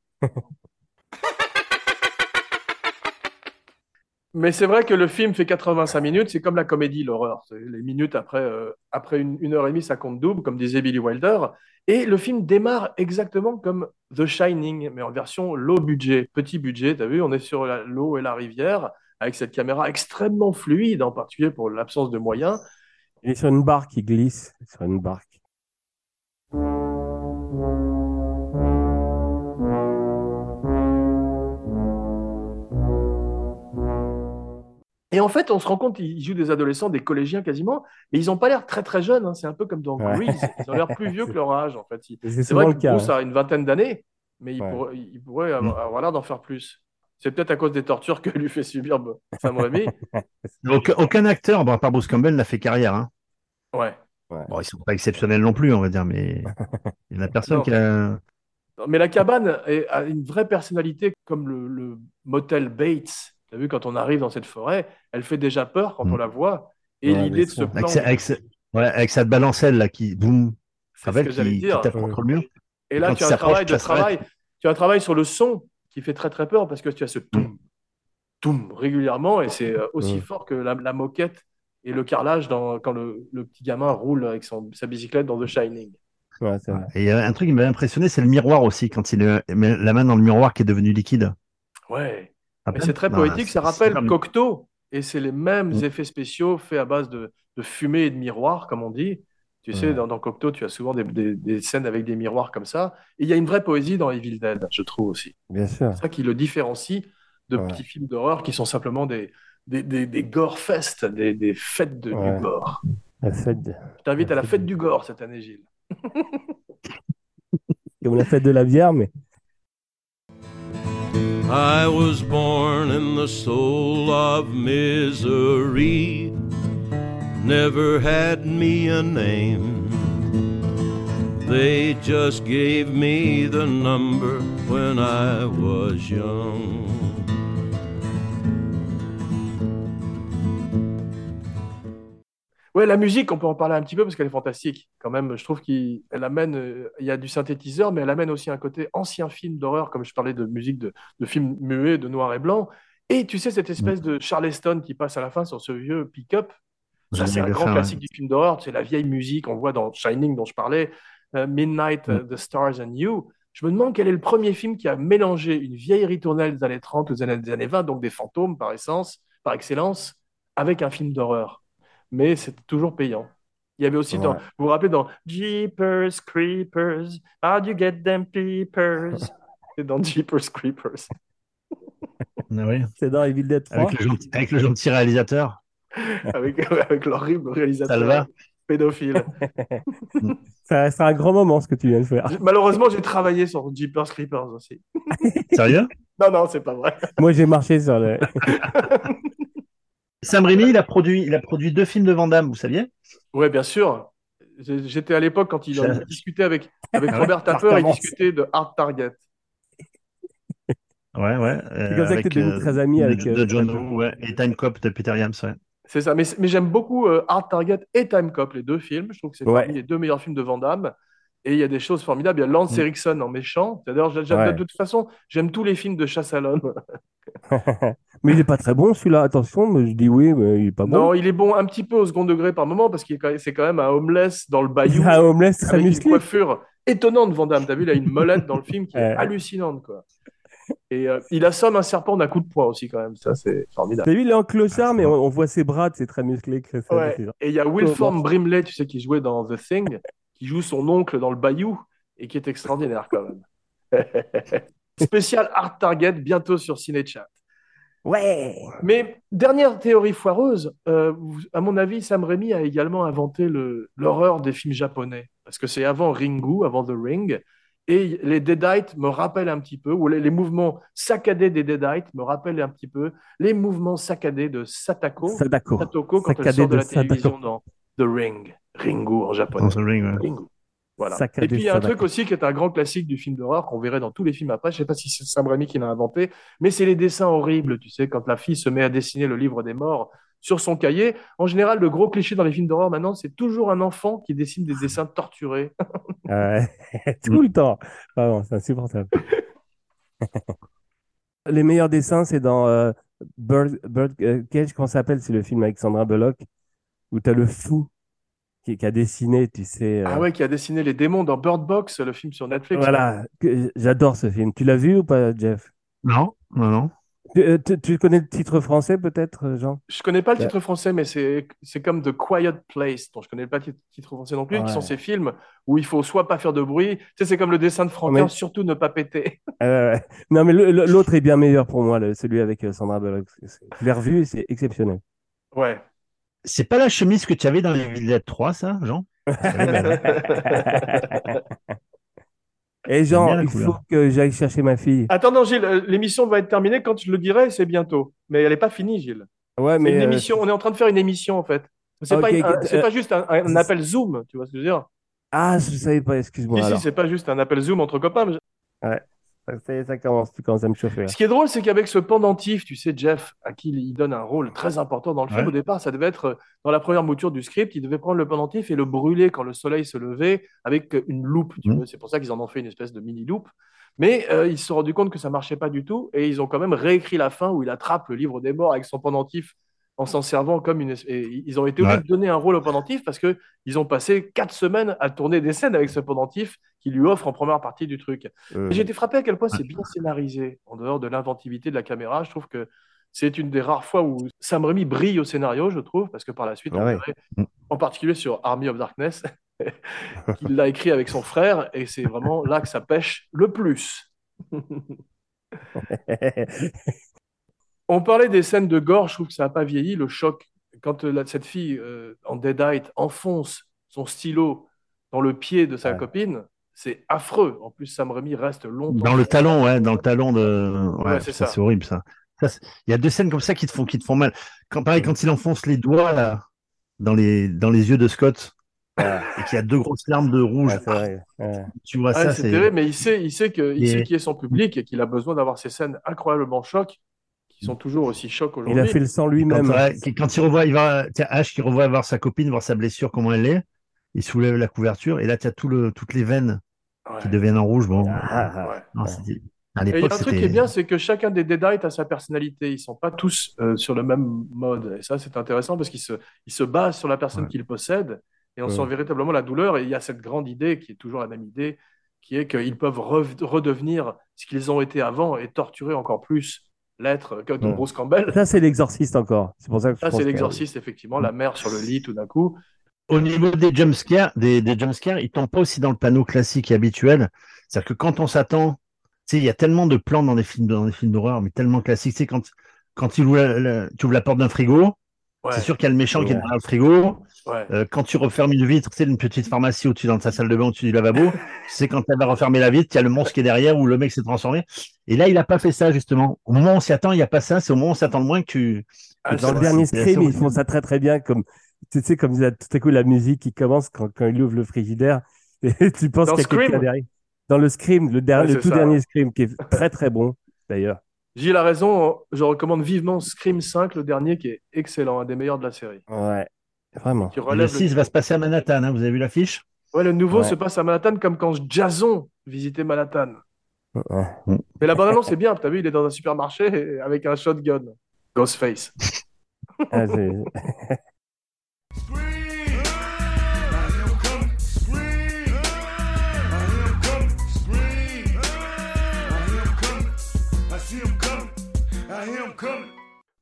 Mais c'est vrai que le film fait 85 minutes, c'est comme la comédie, l'horreur. Les minutes après, euh, après une, heure et demie, ça compte double, comme disait Billy Wilder. Et le film démarre exactement comme The Shining, mais en version low budget, petit budget. Tu as vu, on est sur l'eau et la rivière, avec cette caméra extrêmement fluide, en particulier pour l'absence de moyens. Il est sur une barque, il glisse sur une barque. Et en fait, on se rend compte, ils jouent des adolescents, des collégiens quasiment, mais ils n'ont pas l'air très très jeunes. hein. C'est un peu comme dans Ouais. Grease. Ils ont l'air plus vieux que leur âge, en fait. C'est vrai que cas. Bruce hein. a une vingtaine d'années, mais il Ouais. pourrait, il pourrait avoir, avoir l'air d'en faire plus. C'est peut-être à cause des tortures que lui fait subir Sam Raimi. Aucun, aucun acteur, bon, à part Bruce Campbell, n'a fait carrière. Hein. Ouais. Bon, ils sont pas exceptionnels non plus, on va dire, mais il y en a personne Non. qui a. Mais la cabane est- a une vraie personnalité, comme le, le motel Bates. Tu as vu, quand on arrive dans cette forêt, elle fait déjà peur quand Mm. on la voit. Et Ouais, l'idée de ce plan, Avec, sa- avec sa- ouais, avec cette balancelle là qui boum, c'est ce rappelle, que qui, qui dire. tape contre le mur. Et là, tu as un travail de ça s'arrête. travail. Tu as un travail sur le son qui fait très très peur parce que tu as ce toum, toum régulièrement et c'est euh, aussi Mm. fort que la, la moquette et le carrelage dans, quand le, le petit gamin roule avec son, sa bicyclette dans The Shining. Ouais, c'est vrai. Et il y a un truc qui m'a impressionné, c'est le miroir aussi, quand il euh, met la main dans le miroir qui est devenu liquide. Ouais. Ah Mais ben, c'est très non, poétique, ça rappelle. Cocteau et c'est les mêmes Mm. effets spéciaux faits à base de, de fumée et de miroirs, comme on dit. Tu sais, dans, dans Cocteau, tu as souvent des, des- des scènes avec des miroirs comme ça. Et il y a une vraie poésie dans Evil Dead, je trouve aussi. Bien sûr. C'est ça qui le différencie de Ouais. petits films d'horreur qui sont simplement des, des, des, des gore fest, des, des fêtes de, Ouais. du gore. La fête, de- Je t'invite à la fête du gore cette année, Gilles. comme la fête de la bière, mais I was born in the soul of misery. Never had me a name. They just gave me the number when I was young. Ouais, la musique, on peut en parler un petit peu parce qu'elle est fantastique. Quand même, je trouve qu'elle amène, euh, il y a du synthétiseur, mais elle amène aussi un côté ancien film d'horreur, comme je parlais de musique de, de films muets, de noir et blanc. Et tu sais, cette espèce de Charleston qui passe à la fin sur ce vieux pick-up, ça, c'est un grand classique du film d'horreur. C'est la vieille musique, on voit dans Shining dont je parlais, euh, Midnight, euh, The Stars and You. Je me demande quel est le premier film qui a mélangé une vieille ritournelle des années 30 aux années, des années 20, donc des fantômes par essence, par excellence, avec un film d'horreur. Mais c'est toujours payant. Il y avait aussi dans, vous vous rappelez dans Jeepers Creepers, how'd you get them peepers? C'est dans Jeepers Creepers. Ah oui. c'est dans Evil Dead 3. Avec, le gentil, avec le gentil réalisateur. avec, avec l'horrible réalisateur Salva. pédophile. Ça restera un grand moment ce que tu viens de faire. Malheureusement, j'ai travaillé sur Jeepers Creepers aussi. Sérieux? Non, non, c'est pas vrai. Moi, j'ai marché sur le. Sam Raimi, il a produit, il a produit deux films de Van Damme, vous saviez? Ouais, bien sûr. J'étais à l'époque quand il en discutait avec, avec Ah Robert Tapper, il discutait de Hard Target. Ouais, ouais. C'est comme ça que t'es devenu très ami avec, De, euh, de John Woo, ouais. Et Time Cop de Peter Yams, ouais. C'est ça. Mais, mais j'aime beaucoup euh, Hard Target et Time Cop, les deux films. Je trouve que c'est Ouais. parmi les deux meilleurs films de Van Damme. Et il y a des choses formidables. Il y a Lance Mm. Erickson en méchant. D'ailleurs, Ouais. de toute façon, j'aime tous les films de chasse à l'homme. mais il est pas très bon celui-là. Attention, mais je dis oui, mais il est pas bon. Non, il est bon un petit peu au second degré par moment parce qu'il est quand même- c'est quand même un homeless dans le bayou un homeless très avec une musclé. coiffure étonnante, Van Damme. T'as vu, il a une molette dans le film qui est hallucinante, quoi. Et euh, il assomme un serpent d'un coup de poing aussi, quand même. Ça, c'est formidable. T'as vu, il est en clochard, Ah, mais c'est on, on voit ses bras, c'est très musclé. que ça- Ouais. Et il y a Wilform. Brimley, tu sais, qui jouait dans The Thing, qui joue son oncle dans le bayou et qui est extraordinaire, quand même. Spécial Art Target, bientôt sur Cinechat. Ouais. Mais dernière théorie foireuse, euh, à mon avis, Sam Raimi a également inventé l'horreur des films japonais. Parce que c'est avant Ringu, avant The Ring. Et les Deadites me rappellent un petit peu, ou les, les mouvements saccadés des Deadites me rappellent un petit peu les mouvements saccadés de Satako, Sadako. Satoko quand elle sort de de la Sadako. télévision dans The Ring. Ringu en japonais. Ring, ouais. Ringu. Voilà. Et puis il y a un truc aussi qui est un grand classique du film d'horreur qu'on verrait dans tous les films après. Je sais pas si c'est Sam Raimi qui l'a inventé, mais c'est les dessins horribles, tu sais, quand la fille se met à dessiner le livre des morts sur son cahier. En général, le gros cliché dans les films d'horreur maintenant, c'est toujours un enfant qui dessine des dessins torturés. Tout le temps. Vraiment, c'est insupportable. Les meilleurs dessins, c'est dans euh, Bird, Bird euh, Cage, comment ça s'appelle? C'est le film avec Sandra Bullock, où tu as le fou qui, qui a dessiné, tu sais. euh, Ah ouais, qui a dessiné les démons dans Bird Box, le film sur Netflix. Voilà, j'adore ce film. Tu l'as vu ou pas, Jeff? Non, non, non. Tu, euh, tu- tu connais le titre français peut-être, euh, Jean? Je connais pas le Ouais. titre français, mais c'est c'est comme The Quiet Place, dont je connais pas le titre français non plus, qui Ouais. sont ces films où il faut soit pas faire de bruit, tu sais, c'est comme le dessin de Franquin, Mais- surtout ne pas péter. Euh, ouais. Non, mais l'autre est bien meilleur pour moi, celui avec euh, Sandra Bullock. Je l'ai revu, c'est exceptionnel. Ouais. C'est pas la chemise que tu avais dans les Villettes 3, ça, Jean? Et bien Jean, il faut que j'aille chercher ma fille. Attends, non, Gilles, euh, l'émission va être terminée quand je le dirai, c'est bientôt. Mais elle n'est pas finie, Gilles. Ouais, mais une euh, émission, on est en train de faire une émission en fait. C'est Ok, pas, euh, pas juste un, un appel Zoom, tu vois ce que je veux dire? ah, je savais pas, excuse-moi. Si, si, c'est pas juste un appel Zoom entre copains. mais- Ça commence, tu commences à me chauffer. là. Ce qui est drôle, c'est qu'avec ce pendentif, tu sais, Jeff, à qui il donne un rôle très important dans le film, Ouais. au départ, ça devait être euh, dans la première mouture du script, il devait prendre le pendentif et le brûler quand le soleil se levait avec euh, une loupe. Tu Mhm. c'est pour ça qu'ils en ont fait une espèce de mini loupe. Mais euh, ils se sont rendus compte que ça marchait pas du tout et ils ont quand même réécrit la fin où il attrape le livre des morts avec son pendentif en s'en servant comme une. Et ils ont été obligés Ouais. de donner un rôle au pendentif parce que ils ont passé quatre semaines à tourner des scènes avec ce pendentif qui lui offre en première partie du truc. Euh, J'ai été frappé à quel point c'est bien scénarisé, en dehors de l'inventivité de la caméra. Je trouve que c'est une des rares fois où Sam Raimi brille au scénario, je trouve, parce que par la suite, on Ah ouais. verrait, Mm. en particulier sur Army of Darkness, qu'il l'a écrit avec son frère, et c'est vraiment là que ça pêche le plus. On parlait des scènes de gore, je trouve que ça n'a pas vieilli, le choc. Quand euh, la- cette fille euh, en Deadite enfonce son stylo dans le pied de sa Ouais. copine, c'est affreux. En plus, Sam Raimi reste longtemps. Dans le talon, ouais, dans le talon de. Ouais, Ouais, c'est ça. c'est horrible ça. Il y a deux scènes comme ça qui te font, qui te font mal. Quand, pareil, quand il enfonce les doigts là, dans les, dans les yeux de Scott Ouais. et qu'il y a deux grosses larmes de rouge, ouais, c'est vrai. Ouais. tu vois Ouais, ça, c'est terrible, mais il sait, il sait que, il Et- sait qui est son public et qu'il a besoin d'avoir ces scènes incroyablement chocs, qui sont toujours aussi chocs Il a aujourd'hui. fait le sang lui-même. quand il revoit, il va, tiens, Ash qui revoit voir sa copine, voir sa blessure, comment elle est, il soulève la couverture et là, tu as tout le, toutes les veines Ouais. qui deviennent en rouge. Bon, Ah, ah. Ouais. non, c'était- à Et il y a un truc qui est bien, c'est que chacun des Deadites a sa personnalité. Ils sont pas tous euh, sur le même mode. Et ça, c'est intéressant parce qu'ils se, ils se basent sur la personne Ouais. qu'ils possèdent et on Ouais. sent véritablement la douleur. Et il y a cette grande idée qui est toujours la même idée, qui est qu'ils peuvent redevenir ce qu'ils ont été avant et torturer encore plus l'être, comme Ouais. Bruce Campbell. Ça, c'est l'exorciste encore. C'est pour ça que je Ça, c'est que- l'exorciste, effectivement, la mère sur le lit tout d'un coup. Au niveau des jumpscares, des, des jumpscares, ils tombent pas aussi dans le panneau classique et habituel. C'est-à-dire que quand on s'attend, tu sais, il y a tellement de plans dans des films, dans des films d'horreur, mais tellement classiques. Tu sais, quand, quand il ouvre la- la- tu ouvres la porte d'un frigo, Ouais, c'est sûr qu'il y a le méchant qui est dans le frigo. Ouais. Euh, quand tu refermes une vitre, tu sais, une petite pharmacie au-dessus dans ta salle de bain, au-dessus du lavabo, c'est quand elle va refermer la vitre, il y a le monstre qui est derrière ou le mec s'est transformé. Et là, il a pas fait ça, justement. Au moment où on s'y attend, il n'y a pas ça. C'est au moment où on s'attend le moins que tu. Ah, Dans c'est le dernier c'est Scream, ils font ça très très bien. Comme, tu sais, comme il y a tout à coup la musique qui commence quand, quand il ouvre le frigidaire. Et tu penses qu'il y a quelqu'un Scream derrière. Dans le Scream, le, dernier, Ouais, le c'est tout ça. dernier Scream, qui est très très bon d'ailleurs. Gilles a raison, je recommande vivement Scream 5, le dernier, qui est excellent, un des meilleurs de la série. Ouais, vraiment. Le relève 6 va se passer à Manhattan, hein. vous avez vu l'affiche Ouais, le nouveau Ouais. se passe à Manhattan comme quand Jason visitait Manhattan. Ouais. Mais la bande-annonce c'est bien, t'as vu, il est dans un supermarché avec un shotgun. Ghostface. Ah,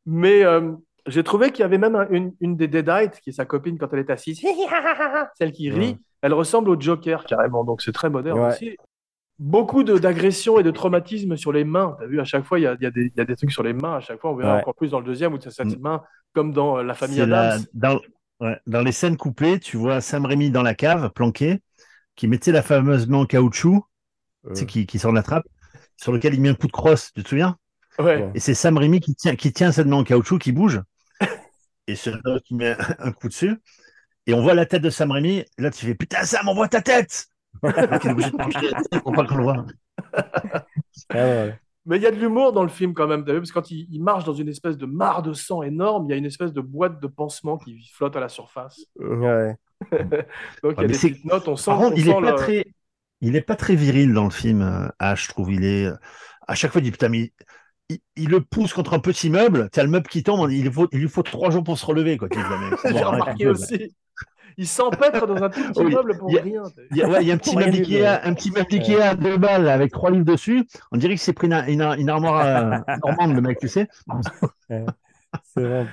Mais euh, j'ai trouvé qu'il y avait même un- une, une des Deadites, qui est sa copine quand elle est assise, celle qui rit, Ouais. elle ressemble au Joker carrément, donc c'est très moderne Ouais. aussi. Beaucoup de- d'agressions et de traumatismes sur les mains. T'as vu, à chaque fois, il y a, il y a des, il y a des trucs sur les mains. À chaque fois, on verra Ouais. encore plus dans le deuxième où tu as cette main, comme dans euh, La famille la- Adams. dans, ouais, dans les scènes coupées, tu vois Sam Raimi dans la cave, planqué, qui mettait la fameuse main en caoutchouc, tu sais, Euh. qui, qui sort de la trappe, sur lequel il met un coup de crosse, tu te souviens? Ouais. Et c'est Sam Raimi qui tient, qui tient cette main en caoutchouc, qui bouge, et c'est l'autre qui met un coup dessus. Et on voit la tête de Sam Raimi, là tu fais Putain, Sam, on voit ta tête Donc, il est obligé de pencher la tête pour pas qu'on le voit. Ah, ouais. Mais il y a de l'humour dans le film quand même, vu, parce que quand il, il marche dans une espèce de mare de sang énorme, il y a une espèce de boîte de pansement qui flotte à la surface. Ouais. Donc il y a des petites notes, on sent, Par contre, on il sent est pas le- très, il est pas très viril dans le film. Ash, je trouve. Il est à chaque fois, il dit putain, mais il, il le pousse contre un petit meuble. T'as le meuble qui tombe. Il, faut, il lui faut trois jours pour se relever, quoi. Tu dis, mais c'est bon, J'ai arrête, remarqué aussi. Il s'empêtre dans un petit Oui, meuble pour il y a- rien. Il y a, ouais, il y a un petit meuble Ikea, un petit meuble Ikea à deux balles avec trois livres dessus. On dirait qu'il s'est pris une, une, une armoire euh, normande, le mec, tu sais. C'est vrai.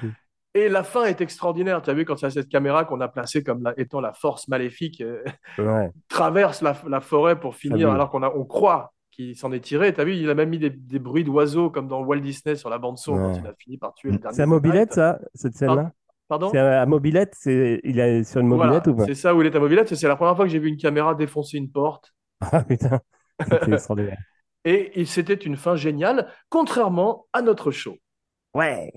Et la fin est extraordinaire. Tu as vu quand c'est cette caméra qu'on a placée comme la- étant la force maléfique euh, Ouais. traverse la, la forêt pour finir Ah oui. alors qu'on a, on croit qu'il s'en est tiré. Tu as vu, il a même mis des, des bruits d'oiseaux comme dans Walt Disney sur la bande son quand il a fini par tuer le dernier. C'est à mobilette, ça, cette scène-là Pardon? C'est à mobilette c'est... Il est sur une Voilà, mobilette ou pas? c'est ça où il est à mobilette. C'est la première fois que j'ai vu une caméra défoncer une porte. Ah putain, extraordinaire. Et c'était une fin géniale, contrairement à notre show. Ouais.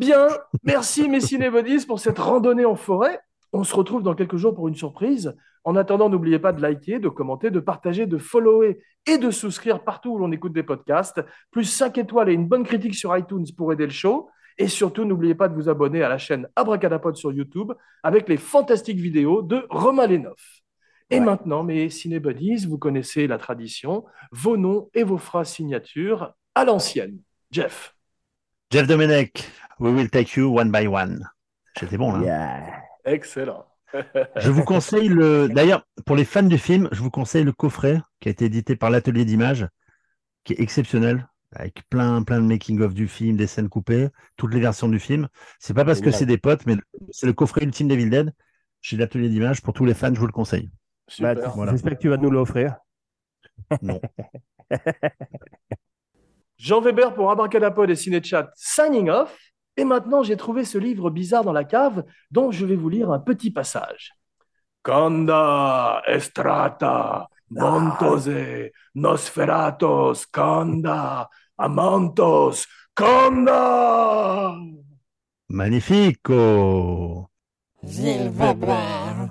Bien, merci mes cinébodies pour cette randonnée en forêt. On se retrouve dans quelques jours pour une surprise. En attendant, n'oubliez pas de liker, de commenter, de partager, de follower et de souscrire partout où l'on écoute des podcasts. Plus 5 étoiles et une bonne critique sur iTunes pour aider le show. Et surtout, n'oubliez pas de vous abonner à la chaîne Abracadapod sur YouTube avec les fantastiques vidéos de Romain Lenoff. Et Ouais. maintenant, mes cinébodies, vous connaissez la tradition, vos noms et vos phrases signatures à l'ancienne. Jeff. Jeff Domenech, we will take you one by one. J'étais bon, là. Yeah. Excellent. Je vous conseille le. D'ailleurs, pour les fans du film, je vous conseille le coffret qui a été édité par l'Atelier d'Images, qui est exceptionnel, avec plein, plein de making-of du film, des scènes coupées, toutes les versions du film. C'est pas parce que c'est des potes, mais c'est le coffret ultime d'Evil Dead chez l'Atelier d'Images. Pour tous les fans, je vous le conseille. Super. Bah, voilà. J'espère que tu vas nous l'offrir. Non. Jean Weber pour Abracadapod et Cinéchat, signing off. Et maintenant, j'ai trouvé ce livre bizarre dans la cave dont je vais vous lire un petit passage. Kanda, Estrata, Montose, Nosferatos, Kanda, Amantos, Kanda. Magnifico! Gilles Weber,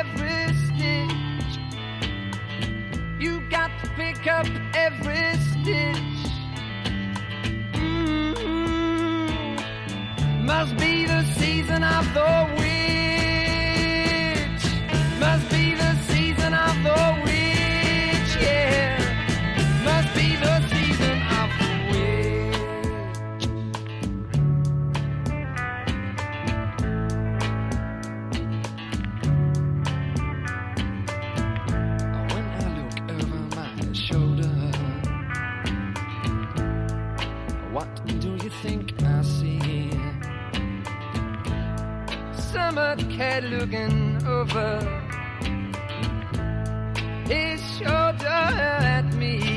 Every stitch. You got to pick up every stitch. Mm, Must be the season of the witch. What do you think I see? Summer cat looking over his shoulder at me,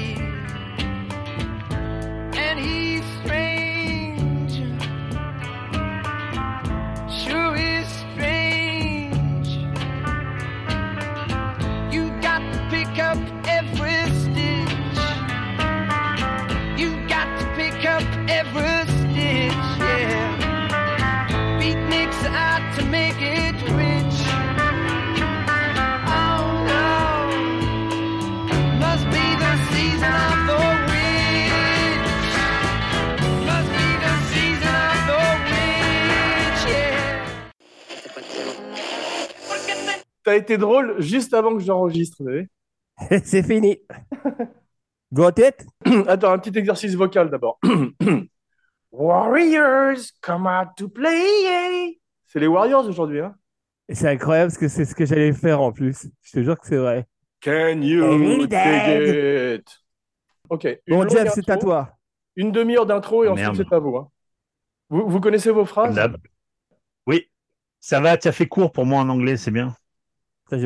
Ça a été drôle juste avant que j'enregistre. C'est fini. Got it? Attends, un petit exercice vocal d'abord. Warriors, come out to play. C'est les Warriors aujourd'hui, hein? C'est incroyable parce que c'est ce que j'allais faire en plus. Je te jure que c'est vrai. Can you dig it? Ok. une Bon, Jeff, c'est à toi. Une demi-heure d'intro et ensuite Merde. c'est à vous. hein. Vous, vous connaissez vos phrases? Oui, ça va, tu as fait court pour moi en anglais, c'est bien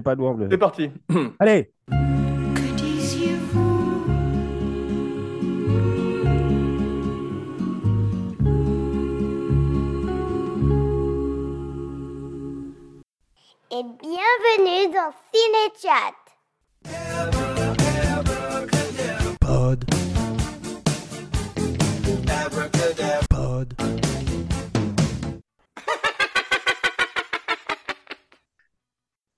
pas de. C'est parti. Allez. Et bienvenue dans Cinéchat. Pod.